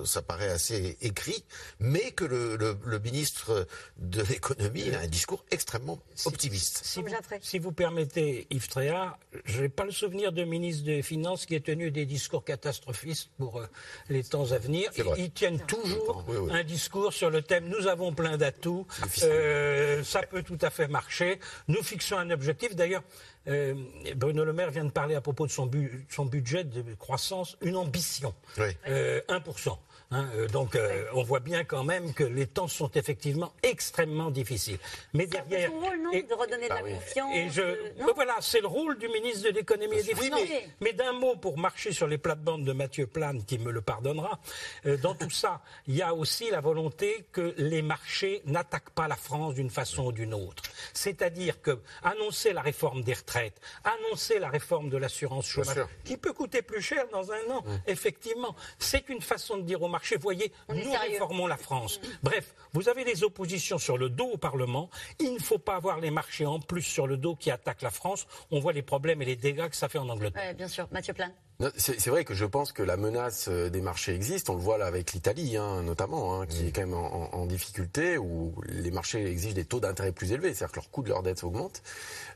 ça paraît assez écrit, mais que le, le, le ministre de l'économie a un discours extrêmement optimiste. Si, si, vous, si vous, permettez, Yves Tréhard, je n'ai pas le souvenir de ministre des Finances qui ait tenu des discours catastrophistes pour euh, les temps à venir. Ils tiennent toujours oui, oui. un discours sur le thème nous avons plein d'atouts, euh, ça peut tout à fait marcher, nous fixons un objectif. D'ailleurs, euh, Bruno Le Maire vient de parler à propos de son, bu son budget de croissance, une ambition, oui. euh, 1%. Hein, euh, donc euh, on voit bien quand même que les temps sont effectivement extrêmement difficiles. Mais derrière, son rôle, non, et, de redonner de la oui. confiance. Et je, de... voilà, c'est le rôle du ministre de l'économie et des finances. mais, mais d'un mot pour marcher sur les plates-bandes de Mathieu Plane, qui me le pardonnera, euh, dans tout ça, il y a aussi la volonté que les marchés n'attaquent pas la France d'une façon ou d'une autre. C'est-à-dire que annoncer la réforme des retraites, annoncer la réforme de l'assurance chômage, qui peut coûter plus cher dans un an, mmh. effectivement, c'est une façon de dire au marché, voyez, On nous réformons la France. Bref, vous avez les oppositions sur le dos au Parlement. Il ne faut pas avoir les marchés en plus sur le dos qui attaquent la France. On voit les problèmes et les dégâts que ça fait en Angleterre. Ouais, bien sûr. Mathieu Plan. C'est vrai que je pense que la menace des marchés existe. On le voit là avec l'Italie, hein, notamment, hein, qui mmh. est quand même en, en, difficulté, où les marchés exigent des taux d'intérêt plus élevés, c'est-à-dire que leur coût de leur dette augmente.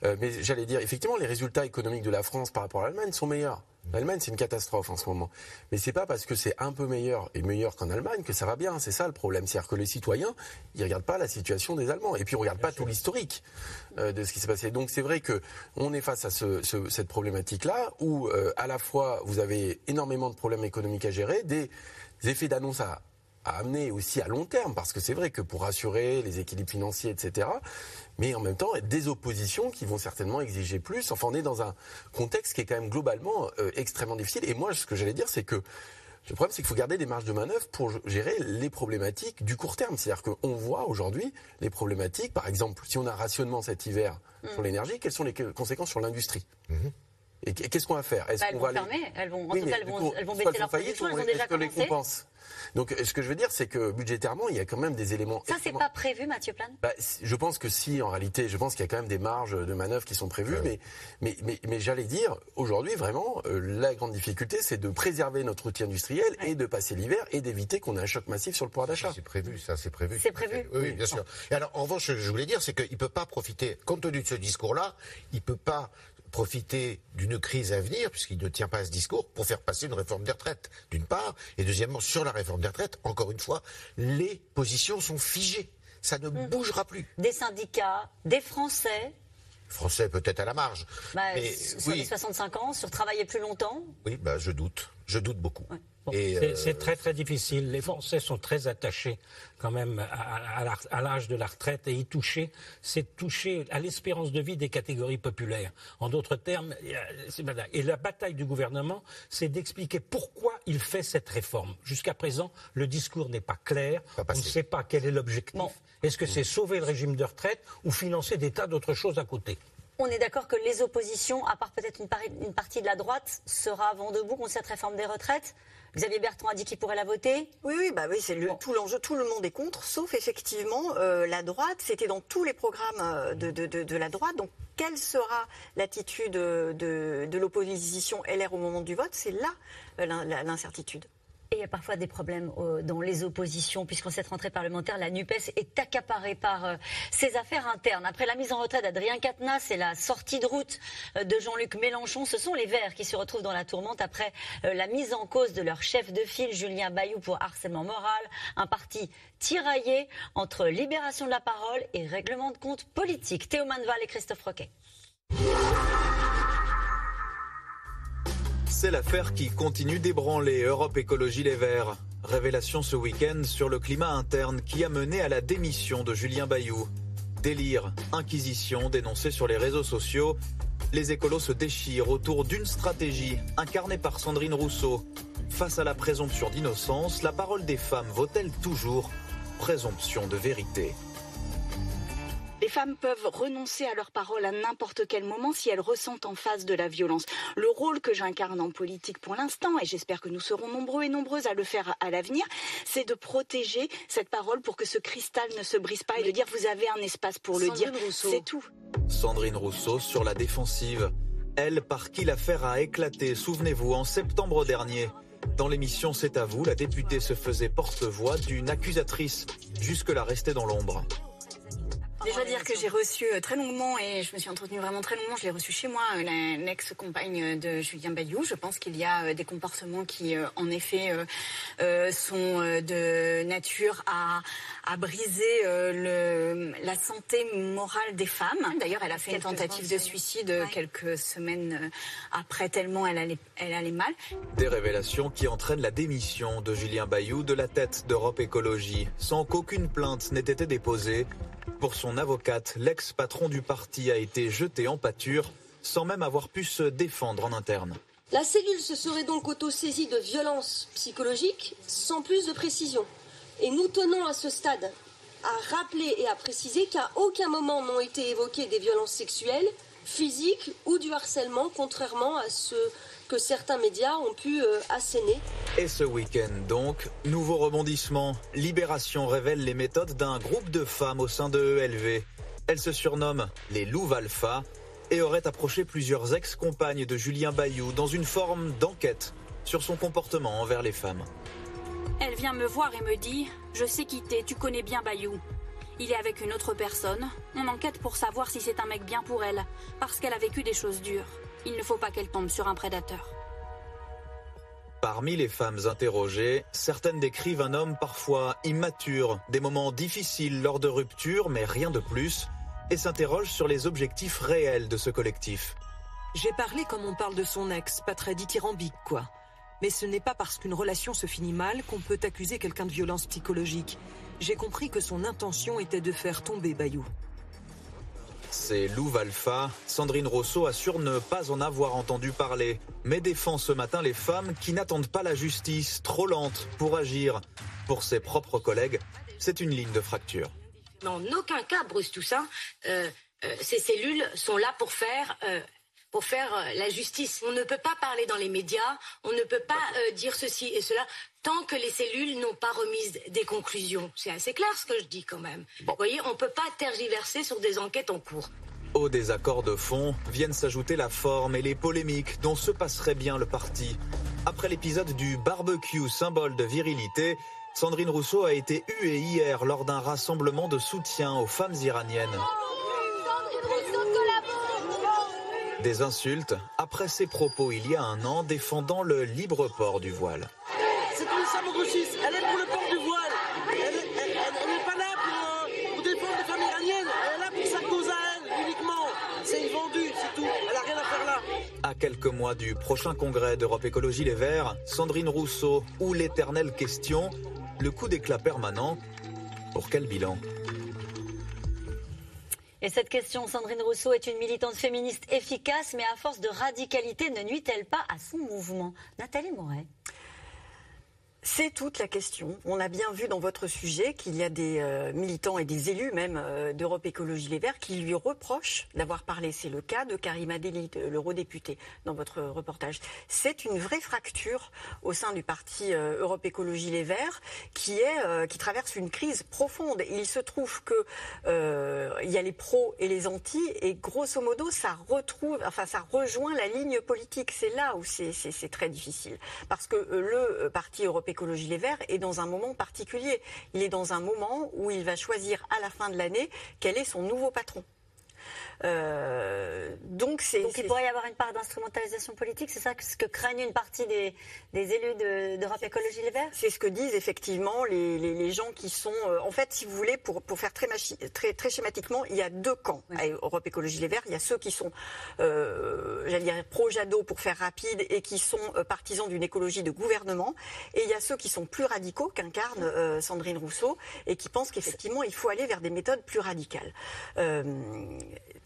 Euh, mais j'allais dire, effectivement, les résultats économiques de la France par rapport à l'Allemagne sont meilleurs. L'Allemagne, c'est une catastrophe en ce moment. Mais c'est pas parce que c'est un peu meilleur et meilleur qu'en Allemagne que ça va bien. C'est ça le problème. C'est-à-dire que les citoyens, ils regardent pas la situation des Allemands. Et puis, on regarde bien pas sûr. tout l'historique euh, de ce qui s'est passé. Donc, c'est vrai que on est face à ce, ce, cette problématique-là où, euh, à la fois, vous avez énormément de problèmes économiques à gérer, des effets d'annonce à, à amener aussi à long terme, parce que c'est vrai que pour assurer les équilibres financiers, etc., mais en même temps des oppositions qui vont certainement exiger plus. Enfin, on est dans un contexte qui est quand même globalement euh, extrêmement difficile. Et moi, ce que j'allais dire, c'est que le problème, c'est qu'il faut garder des marges de manœuvre pour gérer les problématiques du court terme. C'est-à-dire qu'on voit aujourd'hui les problématiques, par exemple, si on a un rationnement cet hiver mmh. sur l'énergie, quelles sont les conséquences sur l'industrie? Mmh. Et qu'est-ce qu'on va faire? Est-ce bah, qu'on va fermer les... Elles vont, en oui, tout cas, elles vont, elles vont baisser leur production. Elles ont déjà commencé. Les compense donc, ce que je veux dire, c'est que budgétairement, il y a quand même des éléments. Ça, c'est pas prévu, Mathieu Plane? Bah, Je pense que si, en réalité, je pense qu'il y a quand même des marges de manœuvre qui sont prévues, ouais. mais, mais, mais, mais j'allais dire, aujourd'hui, vraiment, euh, la grande difficulté, c'est de préserver notre outil industriel ouais. et de passer l'hiver et d'éviter qu'on ait un choc massif sur le pouvoir d'achat. C'est prévu, ça, c'est prévu. C'est prévu. Oui, oui, bien sûr. Et alors, en revanche, ce que je voulais dire, c'est qu'il ne peut pas profiter, compte tenu de ce discours-là, il ne peut pas profiter d'une crise à venir, puisqu'il ne tient pas à ce discours, pour faire passer une réforme des retraites, d'une part. Et deuxièmement, sur la réforme des retraites, encore une fois, les positions sont figées. Ça ne mmh. bougera plus. Des syndicats, des Français. Français peut-être à la marge. Bah, mais, sur oui. les 65 ans, sur travailler plus longtemps Oui, bah, je doute. Je doute beaucoup. Ouais. Bon, euh... C'est très très difficile. Les Français sont très attachés quand même à, à, à l'âge de la retraite et y toucher, c'est toucher à l'espérance de vie des catégories populaires. En d'autres termes, et la bataille du gouvernement, c'est d'expliquer pourquoi il fait cette réforme. Jusqu'à présent, le discours n'est pas clair. Pas On ne sait pas quel est l'objectif. Est-ce que c'est sauver le régime de retraite ou financer des tas d'autres choses à côté? On est d'accord que les oppositions, à part peut-être une, une, partie de la droite, sera vent debout contre cette réforme des retraites? Xavier Bertrand a dit qu'il pourrait la voter. Oui, oui, bah oui, c'est le, bon. tout l'enjeu. Tout le monde est contre, sauf effectivement euh, la droite. C'était dans tous les programmes de, de, de, de, la droite. Donc, quelle sera l'attitude de, de l'opposition LR au moment du vote? C'est là euh, l'incertitude. Et il y a parfois des problèmes dans les oppositions, puisqu'en cette rentrée parlementaire, la NUPES est accaparée par ses affaires internes. Après la mise en retraite d'Adrien Quatennens et la sortie de route de Jean-Luc Mélenchon, ce sont les Verts qui se retrouvent dans la tourmente après la mise en cause de leur chef de file, Julien Bayou, pour harcèlement moral. Un parti tiraillé entre libération de la parole et règlement de compte politique. Théo Manval et Christophe Roquet. C'est l'affaire qui continue d'ébranler Europe Écologie Les Verts. Révélation ce week-end sur le climat interne qui a mené à la démission de Julien Bayou. Délire, inquisition dénoncée sur les réseaux sociaux. Les écolos se déchirent autour d'une stratégie incarnée par Sandrine Rousseau. Face à la présomption d'innocence, la parole des femmes vaut-elle toujours présomption de vérité? Femmes peuvent renoncer à leur parole à n'importe quel moment si elles ressentent en face de la violence. Le rôle que j'incarne en politique pour l'instant, et j'espère que nous serons nombreux et nombreuses à le faire à l'avenir, c'est de protéger cette parole pour que ce cristal ne se brise pas et de dire vous avez un espace pour le dire. C'est tout. Sandrine Rousseau sur la défensive. Elle par qui l'affaire a éclaté, souvenez-vous, en septembre dernier. Dans l'émission C'est à vous, la députée se faisait porte-voix d'une accusatrice, jusque-là restée dans l'ombre. Déjà dire que j'ai reçu euh, très longuement et je me suis entretenue vraiment très longuement. Je l'ai reçu chez moi, euh, l'ex-compagne de Julien Bayou. Je pense qu'il y a euh, des comportements qui, en effet, sont de nature à, à briser le, la santé morale des femmes. D'ailleurs, elle a fait une tentative de suicide quelques semaines après, tellement elle allait, elle allait mal. Des révélations qui entraînent la démission de Julien Bayou de la tête d'Europe Écologie, sans qu'aucune plainte n'ait été déposée. Pour son avocate, l'ex-patron du parti a été jeté en pâture sans même avoir pu se défendre en interne. La cellule se serait donc auto-saisie de violences psychologiques sans plus de précision. Et nous tenons à ce stade à rappeler et à préciser qu'à aucun moment n'ont été évoquées des violences sexuelles, physiques ou du harcèlement, contrairement à ce que certains médias ont pu euh, asséner. Et ce week-end donc, nouveau rebondissement. Libération révèle les méthodes d'un groupe de femmes au sein de ELV. Elles se surnomment les Louves Alpha et auraient approché plusieurs ex-compagnes de Julien Bayou dans une forme d'enquête sur son comportement envers les femmes. Elle vient me voir et me dit Je sais quitter, tu connais bien Bayou. Il est avec une autre personne. On enquête pour savoir si c'est un mec bien pour elle, parce qu'elle a vécu des choses dures. Il ne faut pas qu'elle tombe sur un prédateur. Parmi les femmes interrogées, certaines décrivent un homme parfois immature, des moments difficiles lors de ruptures, mais rien de plus, et s'interrogent sur les objectifs réels de ce collectif. J'ai parlé comme on parle de son ex, pas très dithyrambique, quoi. Mais ce n'est pas parce qu'une relation se finit mal qu'on peut accuser quelqu'un de violence psychologique. J'ai compris que son intention était de faire tomber Bayou. C'est Louve Alpha. Sandrine Rousseau assure ne pas en avoir entendu parler, mais défend ce matin les femmes qui n'attendent pas la justice, trop lente pour agir. Pour ses propres collègues, c'est une ligne de fracture. En aucun cas, Bruce Toussaint, euh, euh, ces cellules sont là pour faire euh, pour faire euh, la justice. On ne peut pas parler dans les médias, on ne peut pas euh, dire ceci et cela tant que les cellules n'ont pas remis des conclusions. C'est assez clair ce que je dis quand même. Vous voyez, on ne peut pas tergiverser sur des enquêtes en cours. Au désaccord de fond viennent s'ajouter la forme et les polémiques dont se passerait bien le parti. Après l'épisode du barbecue, symbole de virilité, Sandrine Rousseau a été huée hier lors d'un rassemblement de soutien aux femmes iraniennes. Des insultes après ses propos il y a un an défendant le libre port du voile. C'est une islamo-gauchiste, elle est pour le port du voile. Elle n'est pas là pour, pour, défendre les femmes iraniennes, elle est là pour sa cause à elle uniquement. C'est une vendue, c'est tout, elle n'a rien à faire là. À quelques mois du prochain congrès d'Europe Écologie Les Verts, Sandrine Rousseau ou l'éternelle question, le coup d'éclat permanent, pour quel bilan? Et cette question, Sandrine Rousseau est une militante féministe efficace, mais à force de radicalité, ne nuit-elle pas à son mouvement? Nathalie Moret. C'est toute la question. On a bien vu dans votre sujet qu'il y a des euh, militants et des élus même euh, d'Europe Écologie Les Verts qui lui reprochent d'avoir parlé. C'est le cas de Karim Adeli, l'eurodéputé, dans votre reportage. C'est une vraie fracture au sein du parti euh, Europe Écologie Les Verts qui traverse une crise profonde. Il se trouve que il y a les pros et les antis et grosso modo ça retrouve, enfin ça rejoint la ligne politique. C'est là où c'est très difficile parce que le parti Europe Écologie Les Verts est dans un moment particulier. Il est dans un moment où il va choisir à la fin de l'année quel est son nouveau patron. Euh, donc, c'est, il pourrait y avoir une part d'instrumentalisation politique, c'est ça ce que craignent une partie des, des élus d'Europe Écologie Les Verts? C'est ce que disent effectivement les, les, les gens qui sont... Euh, en fait, si vous voulez, pour, pour faire très, très, très schématiquement, il y a deux camps à Europe Écologie Les Verts. Il y a ceux qui sont, euh, j'allais dire, pro-Jadot pour faire rapide et qui sont partisans d'une écologie de gouvernement. Et il y a ceux qui sont plus radicaux, qu'incarne Sandrine Rousseau, et qui pensent qu'effectivement, il faut aller vers des méthodes plus radicales.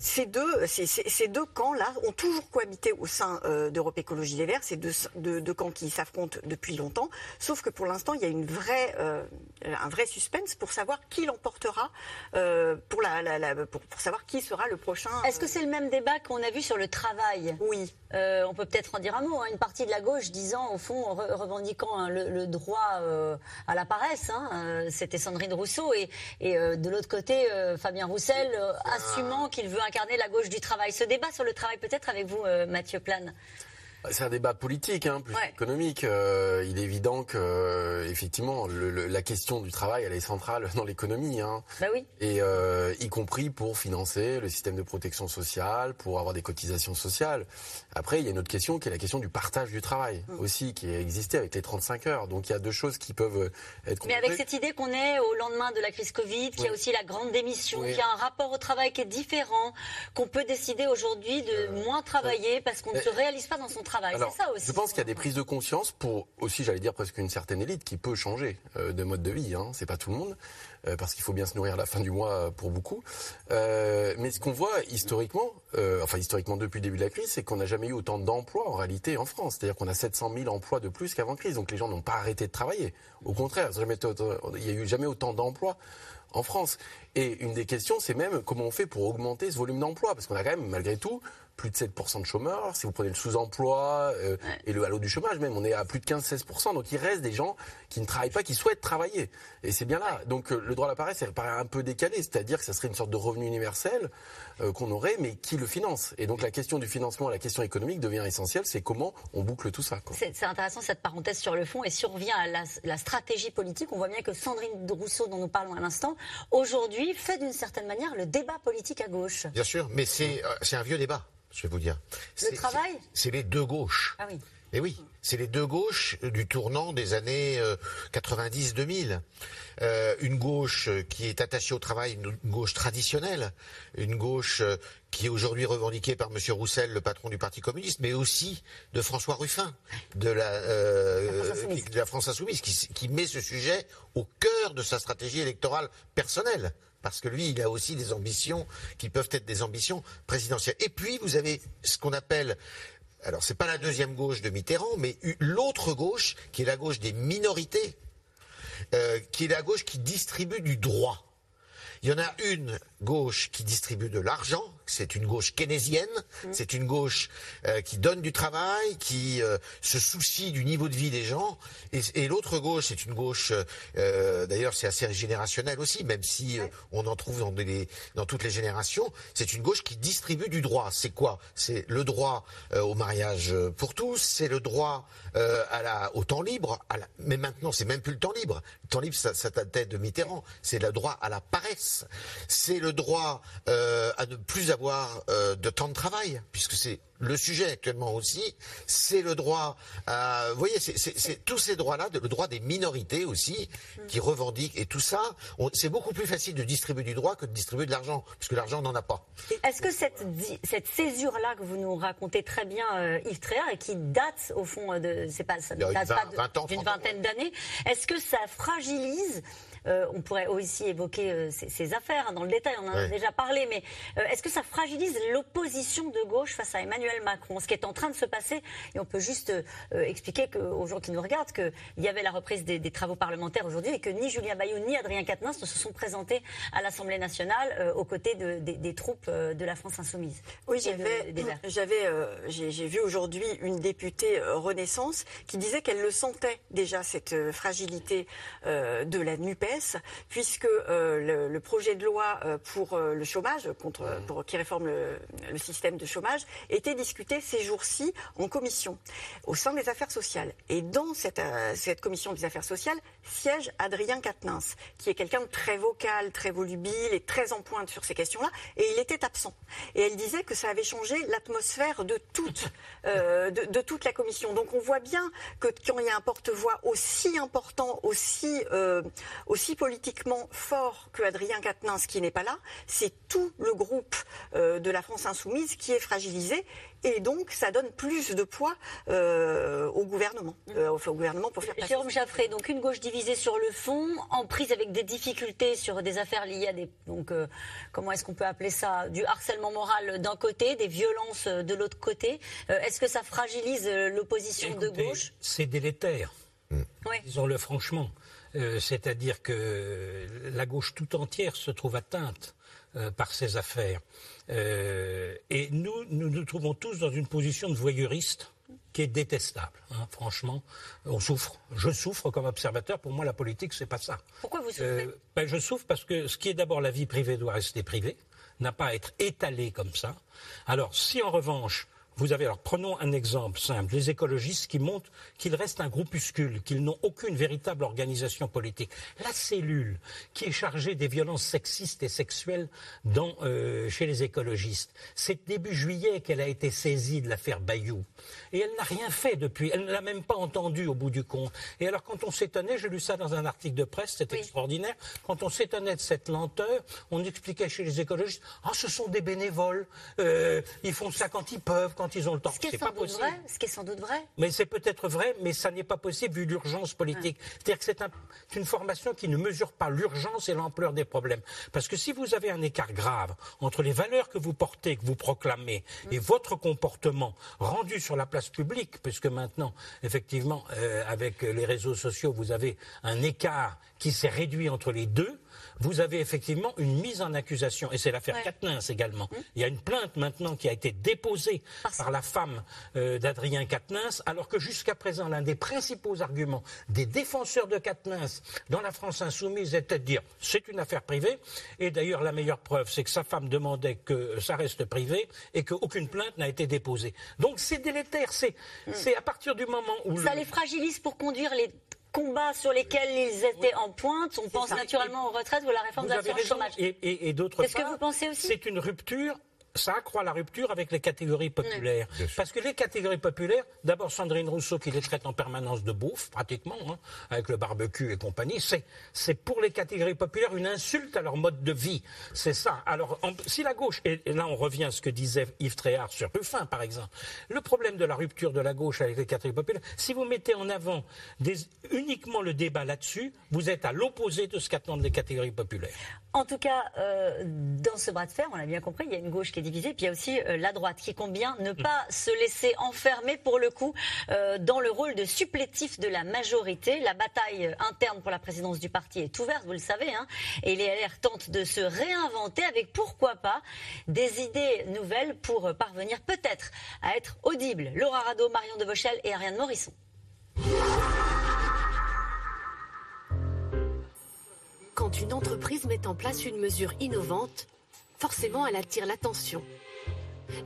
Ces deux, ces, ces deux camps-là ont toujours cohabité au sein euh, d'Europe Écologie Les Verts, ces deux, deux, deux camps qui s'affrontent depuis longtemps, sauf que pour l'instant, il y a une vraie, euh, un vrai suspense pour savoir qui l'emportera, euh, pour, la, la, la pour, pour, savoir qui sera le prochain. Est-ce que c'est le même débat qu'on a vu sur le travail? Oui. On peut peut-être en dire un mot. Hein. Une partie de la gauche disant, au fond, re revendiquant hein, le, le, droit à la paresse, hein, c'était Sandrine Rousseau, et, et de l'autre côté, Fabien Roussel assumant qu'il veut la gauche du travail. Ce débat sur le travail, peut-être avec vous, Mathieu Plane c'est un débat politique, hein, plus ouais. économique. Euh, il est évident que, euh, effectivement, le, le, la question du travail, elle est centrale dans l'économie. Hein. Bah oui. Et euh, y compris pour financer le système de protection sociale, pour avoir des cotisations sociales. Après, il y a une autre question qui est la question du partage du travail mmh. aussi, qui a existé avec les 35 heures. Donc il y a deux choses qui peuvent être. Mais avec cette idée qu'on est au lendemain de la crise Covid, qu'il y a aussi la grande démission, oui. qu'il y a un rapport au travail qui est différent, qu'on peut décider aujourd'hui de moins travailler parce qu'on ne se réalise pas dans son travail. Alors, ça aussi. Je pense qu'il y a des prises de conscience pour aussi, j'allais dire presque une certaine élite qui peut changer euh, de mode de vie. Hein. C'est pas tout le monde, euh, parce qu'il faut bien se nourrir à la fin du mois pour beaucoup. Euh, mais ce qu'on voit historiquement, euh, enfin historiquement depuis le début de la crise, c'est qu'on n'a jamais eu autant d'emplois en réalité en France. C'est-à-dire qu'on a 700 000 emplois de plus qu'avant crise. Donc les gens n'ont pas arrêté de travailler. Au contraire, il n'y a eu jamais autant d'emplois en France. Et une des questions, c'est même comment on fait pour augmenter ce volume d'emploi, parce qu'on a quand même, malgré tout, plus de 7% de chômeurs. Si vous prenez le sous-emploi euh, ouais. et le halo du chômage même, on est à plus de 15-16%. Donc il reste des gens qui ne travaillent pas, qui souhaitent travailler. Et c'est bien là. Donc euh, le droit à la paresse, ça paraît un peu décalé. C'est-à-dire que ça serait une sorte de revenu universel qu'on aurait, mais qui le finance Et donc la question du financement, la question économique devient essentielle. C'est comment on boucle tout ça. C'est intéressant cette parenthèse sur le fond. Et si on revient à la, la stratégie politique, on voit bien que Sandrine Rousseau, dont nous parlons à l'instant, aujourd'hui fait d'une certaine manière le débat politique à gauche. Bien sûr, mais c'est euh, un vieux débat je vais vous dire. Le travail? C'est les deux gauches. Ah oui. Et oui, c'est les deux gauches du tournant des années euh, 90-2000. Euh, une gauche qui est attachée au travail, une gauche traditionnelle, une gauche euh, qui est aujourd'hui revendiquée par M. Roussel, le patron du Parti communiste, mais aussi de François Ruffin, de la, euh, la, France, de la France Insoumise, qui, qui met ce sujet au cœur de sa stratégie électorale personnelle parce que lui, il a aussi des ambitions qui peuvent être des ambitions présidentielles. Et puis, vous avez ce qu'on appelle alors c'est pas la deuxième gauche de Mitterrand, mais l'autre gauche, qui est la gauche des minorités, euh, qui est la gauche qui distribue du droit. Il y en a une gauche qui distribue de l'argent, c'est une gauche keynésienne, mmh. c'est une gauche euh, qui donne du travail, qui euh, se soucie du niveau de vie des gens, et, et l'autre gauche, c'est une gauche, euh, d'ailleurs c'est assez générationnel aussi, même si on en trouve dans, des, dans, toutes les générations, c'est une gauche qui distribue du droit. C'est quoi? C'est le droit au mariage pour tous, c'est le droit à la, au temps libre, la, mais maintenant c'est même plus le temps libre. Le temps libre, ça, ça datait de Mitterrand, c'est le droit à la paresse, c'est le droit à ne plus avoir euh, de temps de travail, puisque c'est le sujet actuellement aussi, c'est le droit à... Vous voyez, c'est tous ces droits-là, le droit des minorités aussi, qui revendiquent, et tout ça, c'est beaucoup plus facile de distribuer du droit que de distribuer de l'argent, puisque l'argent, n'en a pas. Est-ce que cette, cette césure-là que vous nous racontez très bien, euh, Yves Tréhard, et qui date, au fond, de... c'est pas, ça date 20, pas d'une vingtaine d'années, est-ce que ça fragilise euh, on pourrait aussi évoquer euh, ces, ces, affaires hein, dans le détail, on en a déjà parlé, mais euh, est-ce que ça fragilise l'opposition de gauche face à Emmanuel Macron? Ce qui est en train de se passer, et on peut juste euh, expliquer que, aux gens qui nous regardent qu'il y avait la reprise des, des travaux parlementaires aujourd'hui et que ni Julien Bayou ni Adrien Quatennens ne se sont présentés à l'Assemblée nationale euh, aux côtés de, de, des troupes de la France insoumise. Oui, j'avais, j'avais, j'ai vu aujourd'hui une députée Renaissance qui disait qu'elle le sentait déjà cette fragilité de la Nupes baisse, puisque le, projet de loi pour le chômage, contre, pour, qui réforme le, le système de chômage, était discuté ces jours-ci en commission, au sein des affaires sociales. Et dans cette, cette commission des affaires sociales siège Adrien Quatennens, qui est quelqu'un de très vocal, très volubile et très en pointe sur ces questions-là, et il était absent. Et elle disait que ça avait changé l'atmosphère de toute, euh, de, toute la commission. Donc on voit bien que quand il y a un porte-voix aussi important, aussi, euh, aussi politiquement fort que Adrien Quatennens qui n'est pas là, c'est tout le groupe euh, de la France insoumise qui est fragilisé et donc ça donne plus de poids euh, au gouvernement, euh, au gouvernement pour faire passer. Jérôme Jaffré, donc une gauche divisée sur le fond, en prise avec des difficultés sur des affaires liées à des donc euh, comment est-ce qu'on peut appeler ça du harcèlement moral d'un côté, des violences de l'autre côté. est-ce que ça fragilise l'opposition de gauche? C'est délétère. Disons-le franchement. C'est-à-dire que la gauche tout entière se trouve atteinte euh, par ces affaires. Euh, et nous, nous nous trouvons tous dans une position de voyeuriste qui est détestable. Hein, franchement, on souffre. Je souffre comme observateur. Pour moi, la politique, c'est pas ça. Pourquoi vous souffrez? euh, ben, Je souffre parce que ce qui est d'abord la vie privée doit rester privée, n'a pas à être étalé comme ça. Alors, si en revanche, vous avez, alors prenons un exemple simple, les écologistes qui montrent qu'ils restent un groupuscule, qu'ils n'ont aucune véritable organisation politique. La cellule qui est chargée des violences sexistes et sexuelles dans, euh, chez les écologistes, c'est début juillet qu'elle a été saisie de l'affaire Bayou. Et elle n'a rien fait depuis, elle ne l'a même pas entendu au bout du compte. Et alors quand on s'étonnait, j'ai lu ça dans un article de presse, c'est extraordinaire, quand on s'étonnait de cette lenteur, on expliquait chez les écologistes, ah ce sont des bénévoles, euh, ils font ça quand ils peuvent, ils ont le temps. Ce qui est, sans doute vrai. Ce qui est sans doute vrai. Mais c'est peut-être vrai, mais ça n'est pas possible vu l'urgence politique. C'est-à-dire que c'est une formation qui ne mesure pas l'urgence et l'ampleur des problèmes. Parce que si vous avez un écart grave entre les valeurs que vous portez, que vous proclamez, et votre comportement rendu sur la place publique, puisque maintenant, effectivement, euh, avec les réseaux sociaux, vous avez un écart qui s'est réduit entre les deux, vous avez effectivement une mise en accusation. Et c'est l'affaire ouais. également. Hum. Il y a une plainte maintenant qui a été déposée par la femme euh, d'Adrien Quatennens, alors que jusqu'à présent, l'un des principaux arguments des défenseurs de Quatennens dans la France insoumise était de dire c'est une affaire privée. Et d'ailleurs, la meilleure preuve, c'est que sa femme demandait que ça reste privé et qu'aucune plainte n'a été déposée. Donc c'est délétère. C'est hum. à partir du moment où. Ça les fragilise pour conduire les combats sur lesquels ils étaient en pointe. On pense naturellement aux retraites ou à la réforme de l'assurance chômage. Et, et, et d'autre part, ce que vous pensez aussi? C'est une rupture ça accroît la rupture avec les catégories populaires. Parce que les catégories populaires, d'abord Sandrine Rousseau qui les traite en permanence de bouffe, pratiquement, hein, avec le barbecue et compagnie, c'est pour les catégories populaires une insulte à leur mode de vie. C'est ça. Alors, si la gauche, et, là on revient à ce que disait Yves Tréhard sur Ruffin, par exemple, le problème de la rupture de la gauche avec les catégories populaires, si vous mettez en avant uniquement le débat là-dessus, vous êtes à l'opposé de ce qu'attendent les catégories populaires. En tout cas, euh, dans ce bras de fer, on l'a bien compris, il y a une gauche qui est divisée, puis il y a aussi euh, la droite qui compte bien ne pas se laisser enfermer pour le coup euh, dans le rôle de supplétif de la majorité. La bataille interne pour la présidence du parti est ouverte, vous le savez, hein, et les LR tentent de se réinventer avec pourquoi pas des idées nouvelles pour parvenir peut-être à être audibles. Laura Rado, Marion Devauchel et Ariane Morisson. Quand une entreprise met en place une mesure innovante, forcément elle attire l'attention.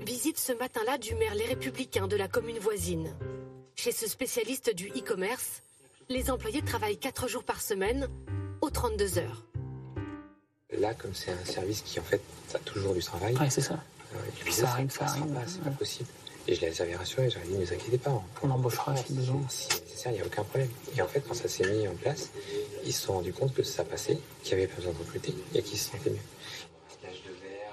Visite ce matin-là du maire Les Républicains de la commune voisine. Chez ce spécialiste du e-commerce, les employés travaillent 4 jours par semaine, aux 32 heures. Là, comme c'est un service qui en fait a toujours du travail. Ouais, c'est ça. Euh, ça, arrive, ça, arrive. C'est pas possible. Et je les avais rassurés, j'avais dit, ne vous inquiétez pas. On, embauchera si besoin. Si nécessaire, il n'y a aucun problème. Et en fait, quand ça s'est mis en place, ils se sont rendus compte que ça passait, qu'il n'y avait pas besoin de recruter et qu'ils se sentaient mieux.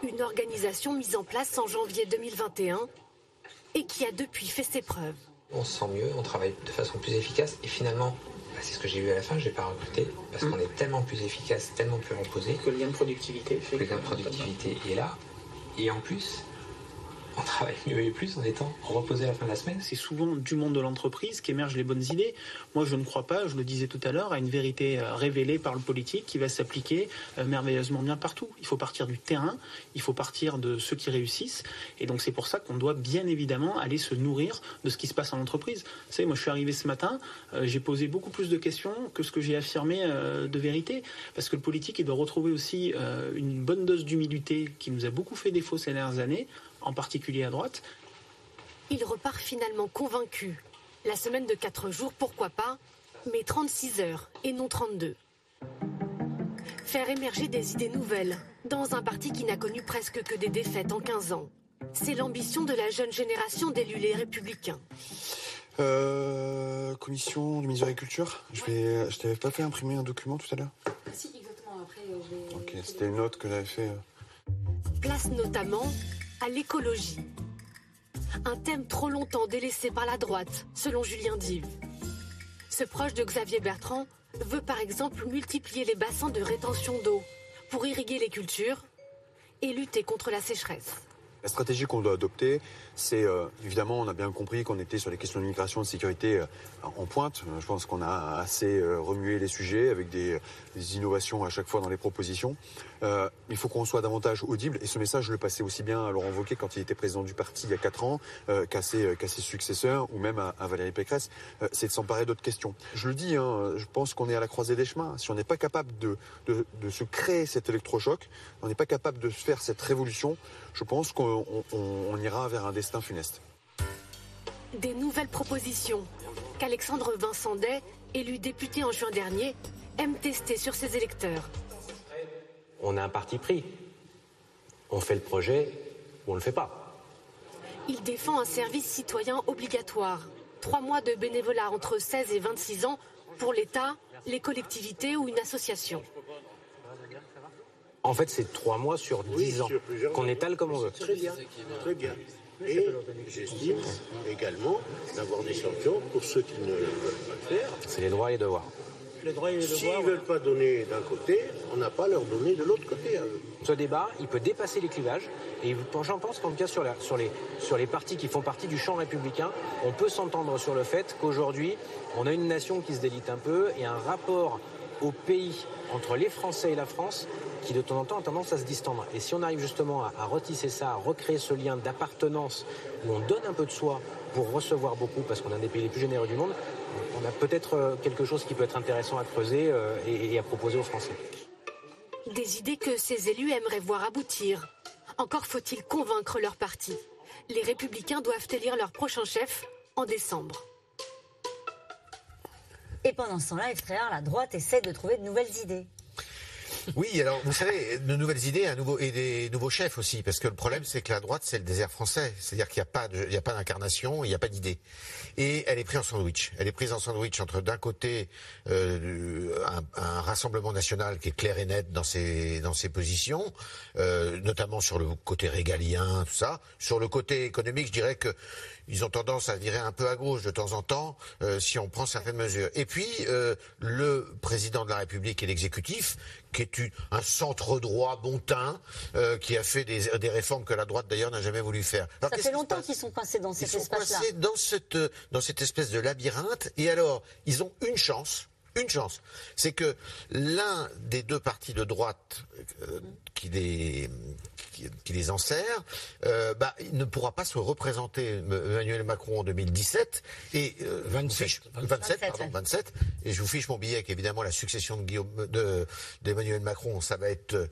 Une organisation mise en place en janvier 2021 et qui a depuis fait ses preuves. On se sent mieux, on travaille de façon plus efficace et finalement, bah, c'est ce que j'ai eu à la fin, je n'ai pas recruté parce mmh. qu'on est tellement plus efficace, tellement plus reposé. Que le lien de productivité fait. Le lien de productivité est là. Et en plus, on travaille mieux et plus en étant reposé à la fin de la semaine. C'est souvent du monde de l'entreprise qu'émergent les bonnes idées. Moi, je ne crois pas, je le disais tout à l'heure, à une vérité euh, révélée par le politique qui va s'appliquer euh, merveilleusement bien partout. Il faut partir du terrain, il faut partir de ceux qui réussissent. Et donc, c'est pour ça qu'on doit bien évidemment aller se nourrir de ce qui se passe en entreprise. Vous savez, moi, je suis arrivé ce matin, euh, j'ai posé beaucoup plus de questions que ce que j'ai affirmé de vérité. Parce que le politique, il doit retrouver aussi une bonne dose d'humilité qui nous a beaucoup fait défaut ces dernières années en particulier à droite. Il repart finalement convaincu. La semaine de 4 jours, pourquoi pas, mais 36 heures et non 32. Faire émerger des idées nouvelles dans un parti qui n'a connu presque que des défaites en 15 ans. C'est l'ambition de la jeune génération d'élus les républicains. Euh, commission du ministère de l'Agriculture. Je vais, je t'avais pas fait imprimer un document tout à l'heure Si, exactement. Après, je vais. Ok, c'était une note que j'avais fait. Euh. Place notamment à l'écologie. Un thème trop longtemps délaissé par la droite, selon Julien Dive. Ce proche de Xavier Bertrand veut par exemple multiplier les bassins de rétention d'eau pour irriguer les cultures et lutter contre la sécheresse. La stratégie qu'on doit adopter, c'est euh, évidemment, on a bien compris qu'on était sur les questions de migration et de sécurité euh, en pointe. Euh, je pense qu'on a assez remué les sujets avec des, innovations à chaque fois dans les propositions. il faut qu'on soit davantage audible et ce message, je le passais aussi bien à Laurent Wauquiez quand il était président du parti il y a 4 ans, qu'à ses, successeurs ou même à, Valérie Pécresse, c'est de s'emparer d'autres questions. Je le dis, hein, je pense qu'on est à la croisée des chemins. Si on n'est pas capable de, de se créer cet électrochoc, on n'est pas capable de faire cette révolution, je pense qu'on ira vers un destin funeste. Des nouvelles propositions qu'Alexandre Vincent Day, élu député en juin dernier, aime tester sur ses électeurs. On a un parti pris. On fait le projet ou on ne le fait pas. Il défend un service citoyen obligatoire. Trois mois de bénévolat entre 16 et 26 ans pour l'État, les collectivités ou une association. En fait, c'est trois mois sur dix ans qu'on étale comme on veut. Très bien, très bien. Et j'estime également d'avoir des sanctions pour ceux qui ne veulent pas le faire. C'est les droits et les devoirs. S'ils ne veulent pas donner d'un côté, on n'a pas à leur donner de l'autre côté. Ce débat, il peut dépasser les clivages. Et j'en pense qu'en tout cas sur, sur, les, sur les partis qui font partie du champ républicain, on peut s'entendre sur le fait qu'aujourd'hui, on a une nation qui se délite un peu et un rapport au pays entre les Français et la France qui de temps en temps a tendance à se distendre. Et si on arrive justement à, retisser ça, à recréer ce lien d'appartenance où on donne un peu de soi pour recevoir beaucoup, parce qu'on est un des pays les plus généreux du monde, on a peut-être euh, quelque chose qui peut être intéressant à creuser euh, et, à proposer aux Français. Des idées que ces élus aimeraient voir aboutir. Encore faut-il convaincre leur parti. Les républicains doivent élire leur prochain chef en décembre. Et pendant ce temps-là, FTR, la droite essaie de trouver de nouvelles idées. Oui, alors vous savez, de nouvelles idées un nouveau, et des nouveaux chefs aussi, parce que le problème c'est que la droite c'est le désert français, c'est-à-dire qu'il n'y a pas d'incarnation, il n'y a pas d'idée, et elle est prise en sandwich. Elle est prise en sandwich entre d'un côté euh, un, rassemblement national qui est clair et net dans ses dans ses positions, euh, notamment sur le côté régalien, tout ça. Sur le côté économique, je dirais que ils ont tendance à virer un peu à gauche de temps en temps euh, si on prend certaines mesures. Et puis euh, le président de la République et l'exécutif, qui est un centre droit bon teint, euh, qui a fait des, des, réformes que la droite d'ailleurs n'a jamais voulu faire. Ça fait longtemps qu'ils sont coincés dans cet espace-là. Ils sont coincés dans cette dans cette espèce de labyrinthe. Et alors, ils ont une chance une chance. C'est que l'un des deux partis de droite euh, qui, les, qui, les enserre, euh, bah, il ne pourra pas se représenter Emmanuel Macron en 2017 et 27, euh, 27, pardon, 27. Et je vous fiche mon billet qu'évidemment la succession de Guillaume d'Emmanuel Macron, ça va être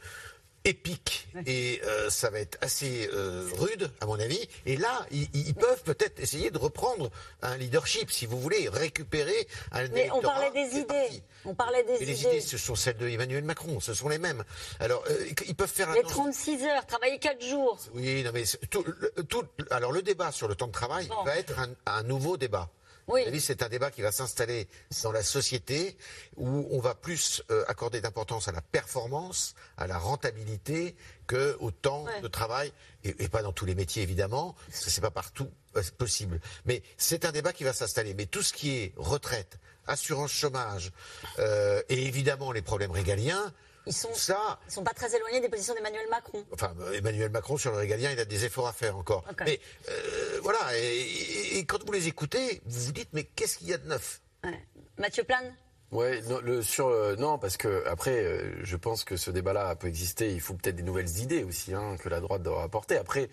épique et euh, ça va être assez euh, rude à mon avis. Et là, ils, peuvent peut-être essayer de reprendre un leadership, si vous voulez, récupérer un. Mais on parlait des idées. On parlait des idées. Les idées, ce sont celles de Emmanuel Macron, ce sont les mêmes. Alors, euh, ils peuvent faire. Les 36 heures, travailler 4 jours. Oui, non mais tout, tout, alors le débat sur le temps de travail va être un, un nouveau débat. Oui. C'est un débat qui va s'installer dans la société où on va plus euh, accorder d'importance à la performance, à la rentabilité que au temps de travail et, pas dans tous les métiers évidemment, parce que c'est pas partout euh, possible. Mais c'est un débat qui va s'installer. Mais tout ce qui est retraite, assurance chômage euh, et évidemment les problèmes régaliens, ils sont, ça, ils sont pas très éloignés des positions d'Emmanuel Macron. Enfin, Emmanuel Macron sur le régalien, il a des efforts à faire encore. Okay. Mais euh, voilà, et, et, et, quand vous les écoutez, vous vous dites mais qu'est-ce qu'il y a de neuf? Ouais. Mathieu Plane? Ouais, non, le, sur euh, non parce que après, euh, je pense que ce débat-là peut exister. Il faut peut-être des nouvelles idées aussi hein, que la droite doit apporter. Après,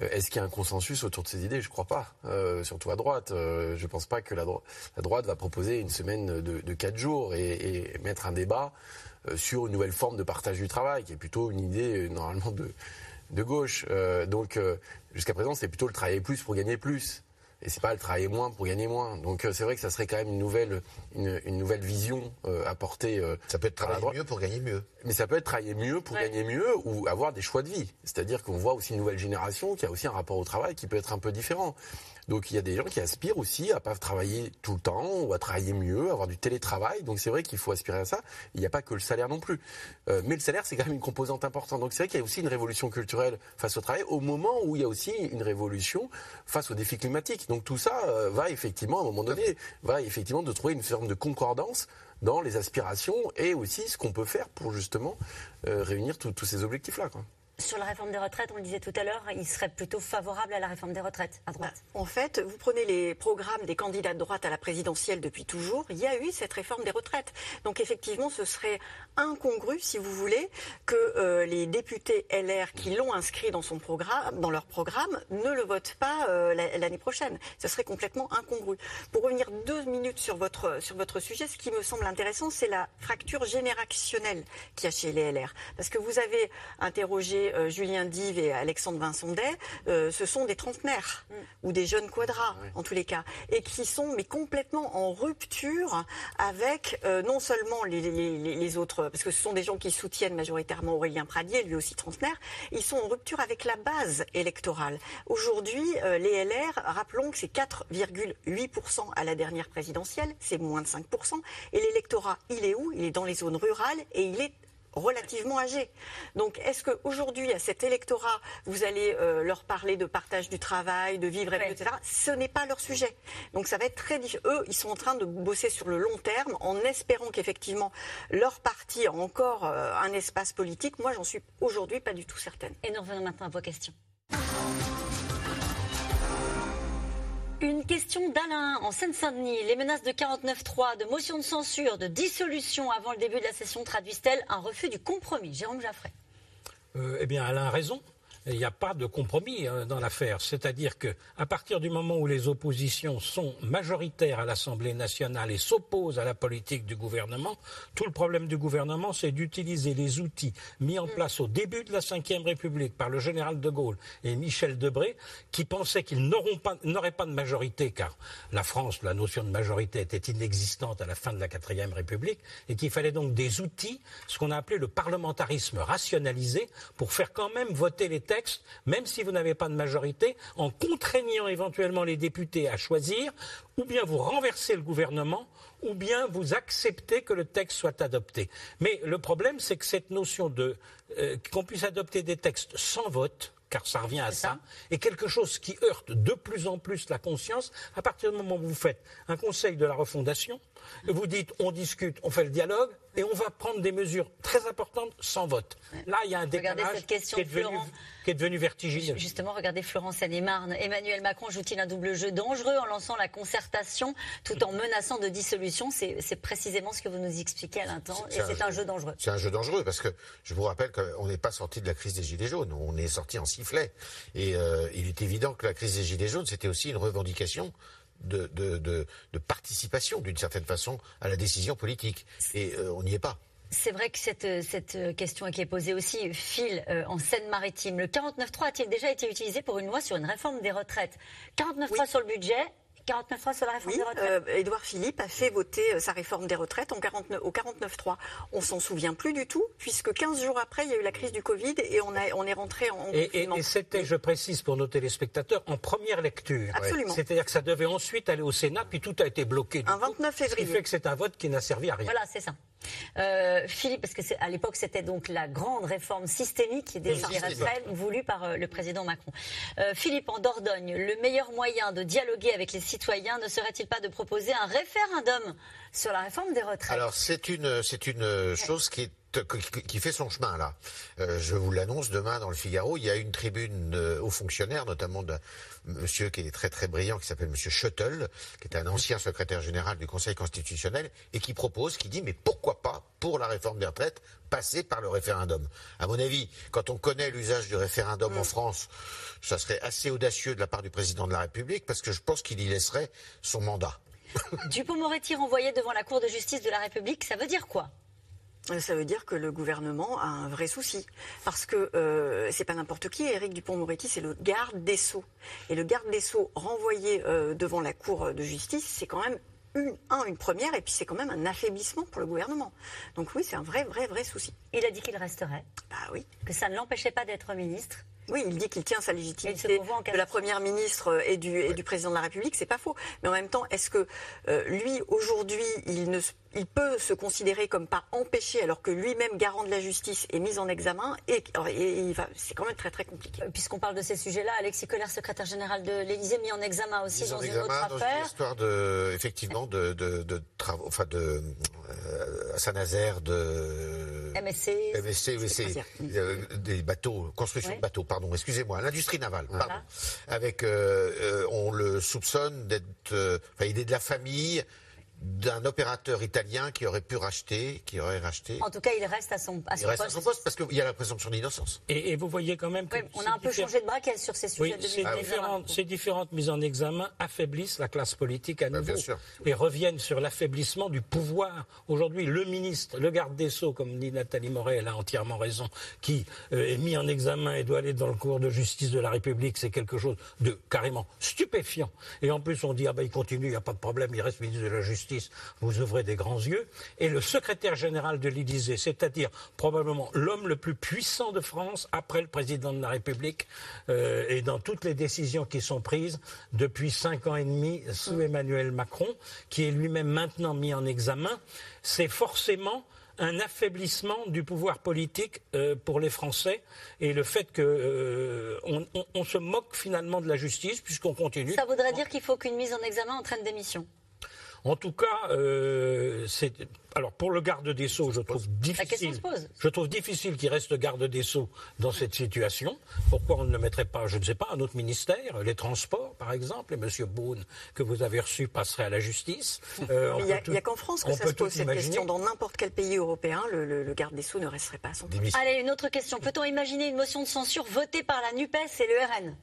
euh, est-ce qu'il y a un consensus autour de ces idées? Je crois pas. Euh, surtout à droite, euh, je pense pas que la, dro la, droite va proposer une semaine de, de quatre jours et, et, mettre un débat euh, sur une nouvelle forme de partage du travail, qui est plutôt une idée normalement de de gauche. donc jusqu'à présent, c'est plutôt le travailler plus pour gagner plus et c'est pas le travailler moins pour gagner moins. Donc euh, c'est vrai que ça serait quand même une nouvelle, une, une nouvelle vision euh, apportée. Euh, ça peut être travailler mieux pour gagner mieux. Mais ça peut être travailler mieux pour ouais. gagner mieux ou avoir des choix de vie. C'est-à-dire qu'on voit aussi une nouvelle génération qui a aussi un rapport au travail qui peut être un peu différent. Donc il y a des gens qui aspirent aussi à pas travailler tout le temps ou à travailler mieux, à avoir du télétravail. Donc c'est vrai qu'il faut aspirer à ça. Il n'y a pas que le salaire non plus. Euh, mais le salaire c'est quand même une composante importante. Donc c'est vrai qu'il y a aussi une révolution culturelle face au travail au moment où il y a aussi une révolution face aux défis climatiques. Donc tout ça euh, va effectivement à un moment donné va effectivement de trouver une forme de concordance dans les aspirations et aussi ce qu'on peut faire pour justement euh, réunir tous ces objectifs là. Quoi. Sur la réforme des retraites, on le disait tout à l'heure, il serait plutôt favorable à la réforme des retraites, à droite. Bah, en fait, vous prenez les programmes des candidats de droite à la présidentielle depuis toujours, il y a eu cette réforme des retraites. Donc effectivement, ce serait incongru, si vous voulez, que euh, les députés LR qui l'ont inscrit dans, son programme, dans leur programme ne le votent pas euh, l'année prochaine. Ce serait complètement incongru. Pour revenir deux minutes sur votre, sur votre sujet, ce qui me semble intéressant, c'est la fracture générationnelle qu'il y a chez les LR. Parce que vous avez interrogé euh, Julien Dive et Alexandre Vincent euh, ce sont des trentenaires mm. ou des jeunes quadras, oui. en tous les cas, et qui sont mais complètement en rupture avec euh, non seulement les, les, les, autres, parce que ce sont des gens qui soutiennent majoritairement Aurélien Pradier, lui aussi trentenaire, ils sont en rupture avec la base électorale. Aujourd'hui, les LR, rappelons que c'est 4,8% à la dernière présidentielle, c'est moins de 5%, et l'électorat, il est où? Il est dans les zones rurales et il est relativement âgés. Donc, est-ce qu'aujourd'hui, à cet électorat, vous allez euh, leur parler de partage du travail, de vivre, ouais. etc. Ce n'est pas leur sujet. Donc, ça va être très difficile. Eux, ils sont en train de bosser sur le long terme en espérant qu'effectivement, leur parti a encore euh, un espace politique. Moi, j'en suis aujourd'hui pas du tout certaine. Et nous revenons maintenant à vos questions. Une question d'Alain en Seine-Saint-Denis. Les menaces de 49.3, de motion de censure, de dissolution avant le début de la session traduisent-elles un refus du compromis? Jérôme Jaffray. Euh, eh bien, Alain a raison. Il n'y a pas de compromis dans l'affaire. C'est-à-dire que, à partir du moment où les oppositions sont majoritaires à l'Assemblée nationale et s'opposent à la politique du gouvernement, tout le problème du gouvernement, c'est d'utiliser les outils mis en place au début de la Ve République par le général de Gaulle et Michel Debré, qui pensaient qu'ils n'auraient pas, pas, de majorité, car la France, la notion de majorité était inexistante à la fin de la Quatrième République, et qu'il fallait donc des outils, ce qu'on a appelé le parlementarisme rationalisé, pour faire quand même voter les textes texte, même si vous n'avez pas de majorité, en contraignant éventuellement les députés à choisir, ou bien vous renversez le gouvernement, ou bien vous acceptez que le texte soit adopté. Mais le problème, c'est que cette notion de euh, qu'on puisse adopter des textes sans vote, car ça revient à ça, ça, est quelque chose qui heurte de plus en plus la conscience à partir du moment où vous faites un conseil de la refondation, vous dites on discute, on fait le dialogue, et on va prendre des mesures très importantes sans vote. Là, il y a un décalage qui, est devenu, Florent, qui est devenu vertigineux. Justement, regardez Florence Seine-et-Marne. Emmanuel Macron joue-t-il un double jeu dangereux en lançant la concertation tout en menaçant de dissolution? C'est précisément ce que vous nous expliquez à l'instant. Et c'est un, un, jeu dangereux. C'est un jeu dangereux parce que je vous rappelle qu'on n'est pas sorti de la crise des Gilets jaunes. On est sorti en sifflet. Et euh, il est évident que la crise des Gilets jaunes, c'était aussi une revendication de, de, de, de participation, d'une certaine façon, à la décision politique. Et euh, on n'y est pas. C'est vrai que cette, cette, question qui est posée aussi file euh, en Seine-Maritime. Le 49.3 a-t-il déjà été utilisé pour une loi sur une réforme des retraites? 49.3 oui. sur le budget, 49 fois sur la réforme oui, des retraites. Euh, Édouard Philippe a fait voter euh, sa réforme des retraites en 49, au 49.3. On s'en souvient plus du tout, puisque 15 jours après, il y a eu la crise du Covid et on, a, on est rentré en. Et, et, et c'était, je précise pour nos téléspectateurs, en première lecture. Absolument. C'est-à-dire que ça devait ensuite aller au Sénat, puis tout a été bloqué. Un 29 février. Ce qui fait que c'est un vote qui n'a servi à rien. Voilà, c'est ça. Euh, Philippe, parce que à l'époque c'était donc la grande réforme systémique des retraites voulue par euh, le président Macron. Euh, Philippe, en Dordogne, le meilleur moyen de dialoguer avec les citoyens ne serait-il pas de proposer un référendum sur la réforme des retraites? Alors c'est une c'est une chose qui est qui fait son chemin là. Euh, je vous l'annonce demain dans le Figaro. Il y a une tribune aux fonctionnaires, notamment d'un monsieur qui est très très brillant, qui s'appelle Monsieur Schuttel, qui est un ancien secrétaire général du Conseil constitutionnel et qui propose, qui dit mais pourquoi pas pour la réforme des retraites passer par le référendum. À mon avis, quand on connaît l'usage du référendum en mm. France, ça serait assez audacieux de la part du président de la République parce que je pense qu'il y laisserait son mandat. Dupont-Moretti renvoyé devant la Cour de justice de la République, ça veut dire quoi? Ça veut dire que le gouvernement a un vrai souci. Parce que euh, c'est pas n'importe qui, Éric Dupont-Moretti, c'est le garde des Sceaux. Et le garde des Sceaux renvoyé euh, devant la Cour de justice, c'est quand même une, une première, et puis c'est quand même un affaiblissement pour le gouvernement. Donc oui, c'est un vrai, vrai, vrai souci. Il a dit qu'il resterait. Bah oui. Que ça ne l'empêchait pas d'être ministre. Oui, il dit qu'il tient sa légitimité de la première ministre et du, et du président de la République, c'est pas faux. Mais en même temps, est-ce que euh, lui aujourd'hui, il ne il peut se considérer comme pas empêché alors que lui-même garant de la justice est mis en examen et, c'est quand même très très compliqué. Euh, puisqu'on parle de ces sujets-là, Alexis Collère, secrétaire général de l'Élysée, mis en examen aussi dans une autre affaire. Une histoire de effectivement de, de, travaux, enfin de euh, Saint-Nazaire, de MSC, MSC, euh, des bateaux, construction de bateaux, pardon, excusez-moi, l'industrie navale, pardon. Avec, euh, on le soupçonne d'être, enfin, il est de la famille d'un opérateur italien qui aurait pu racheter, qui aurait racheté. En tout cas, il reste à son, à il reste À son poste parce qu'il y a la présomption d'innocence. Et, vous voyez quand même que. on a un peu changé de braquet sur ces sujets. Oui, ces, différentes, ces différentes mises en examen affaiblissent la classe politique à bah, nouveau et reviennent sur l'affaiblissement du pouvoir. Aujourd'hui, le ministre, le garde des Sceaux, comme dit Nathalie Moret, elle a entièrement raison, qui euh, est mis en examen et doit aller dans le cours de justice de la République, c'est quelque chose de carrément stupéfiant. Et en plus, on dit, ah ben il continue, il n'y a pas de problème, il reste ministre de la Justice vous ouvrez des grands yeux. Et le secrétaire général de l'Élysée, c'est-à-dire probablement l'homme le plus puissant de France après le président de la République, euh, et dans toutes les décisions qui sont prises depuis cinq ans et demi sous Emmanuel Macron, qui est lui-même maintenant mis en examen, c'est forcément un affaiblissement du pouvoir politique euh, pour les Français et le fait qu'on euh, on, se moque finalement de la justice puisqu'on continue. Ça voudrait dire qu'il faut qu'une mise en examen entraîne démission. En tout cas, euh, c'est alors pour le garde des sceaux, je trouve difficile. Je trouve difficile qu'il reste garde des sceaux dans cette situation. Pourquoi on ne le mettrait pas, je ne sais pas, un autre ministère, les transports par exemple, et M. Boone que vous avez reçu passerait à la justice. Euh, il n'y a, qu'en France que ça se pose cette question. Dans n'importe quel pays européen, le, garde des sceaux ne resterait pas à son poste. Allez, une autre question. Peut-on imaginer une motion de censure votée par la Nupes et le RN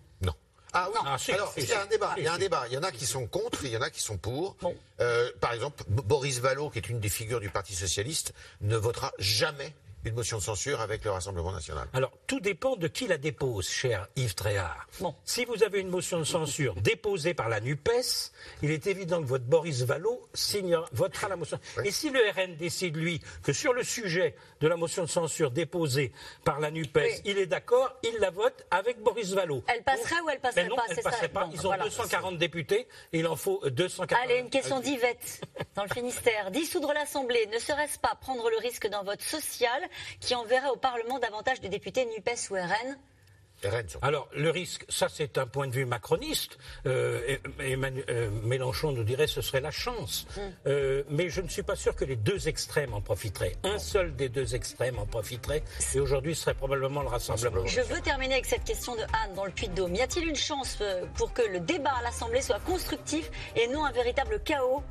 ah oui, ah, alors il y a un débat. Il y a un débat. Il y en a qui sont contre, il y en a qui sont pour. Euh, par exemple, Boris Vallot, qui est une des figures du Parti socialiste, ne votera jamais une motion de censure avec le Rassemblement national Alors, tout dépend de qui la dépose, cher Yves Tréhard. Bon. Si vous avez une motion de censure déposée par la NUPES, il est évident que votre Boris Vallot votera la motion. Et si le RN décide, lui, que sur le sujet de la motion de censure déposée par la NUPES, il est d'accord, il la vote avec Boris Vallot. Elle passerait ou elle passerait non, pas Elle passerait pas. Ils ont 240 députés et il en faut 240. Allez, une question d'Yvette, dans le Finistère. Dissoudre l'Assemblée, ne serait-ce pas prendre le risque d'un vote social qui enverrait au Parlement davantage de députés NUPES ou RN alors, le risque, ça c'est un point de vue macroniste. Euh, euh, Mélenchon nous dirait ce serait la chance. Hmm. Euh, mais je ne suis pas sûr que les deux extrêmes en profiteraient. Un seul des deux extrêmes en profiterait. Et aujourd'hui, ce serait probablement le Rassemblement. Je veux terminer avec cette question de Anne dans le Puy-de-Dôme. Y a-t-il une chance pour que le débat à l'Assemblée soit constructif et non un véritable chaos?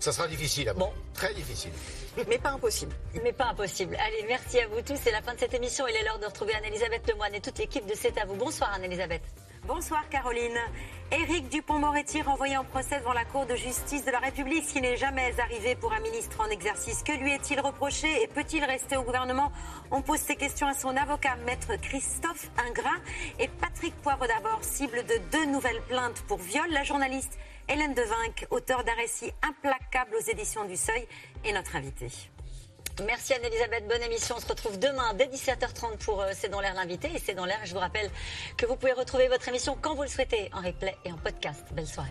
Ça sera difficile, bon. très difficile. Mais pas impossible. Mais pas impossible. Allez, merci à vous tous. C'est la fin de cette émission. Il est l'heure de retrouver Anne-Elisabeth Lemoine et toute l'équipe de C'est à vous. Bonsoir Anne-Elisabeth. Bonsoir Caroline. Éric Dupont-Moretti renvoyé en procès devant la Cour de justice de la République, ce qui n'est jamais arrivé pour un ministre en exercice. Que lui est-il reproché et peut-il rester au gouvernement? On pose ces questions à son avocat, maître Christophe Ingrat et Patrick Poivre d'abord, cible de deux nouvelles plaintes pour viol. La journaliste Hélène Devinck, auteur d'un récit implacable aux éditions du Seuil, est notre invitée. Merci Anne-Elisabeth, bonne émission. On se retrouve demain dès 17h30 pour euh, C'est dans l'air l'invité. Et C'est dans l'air, je vous rappelle que vous pouvez retrouver votre émission quand vous le souhaitez, en replay et en podcast. Belle soirée.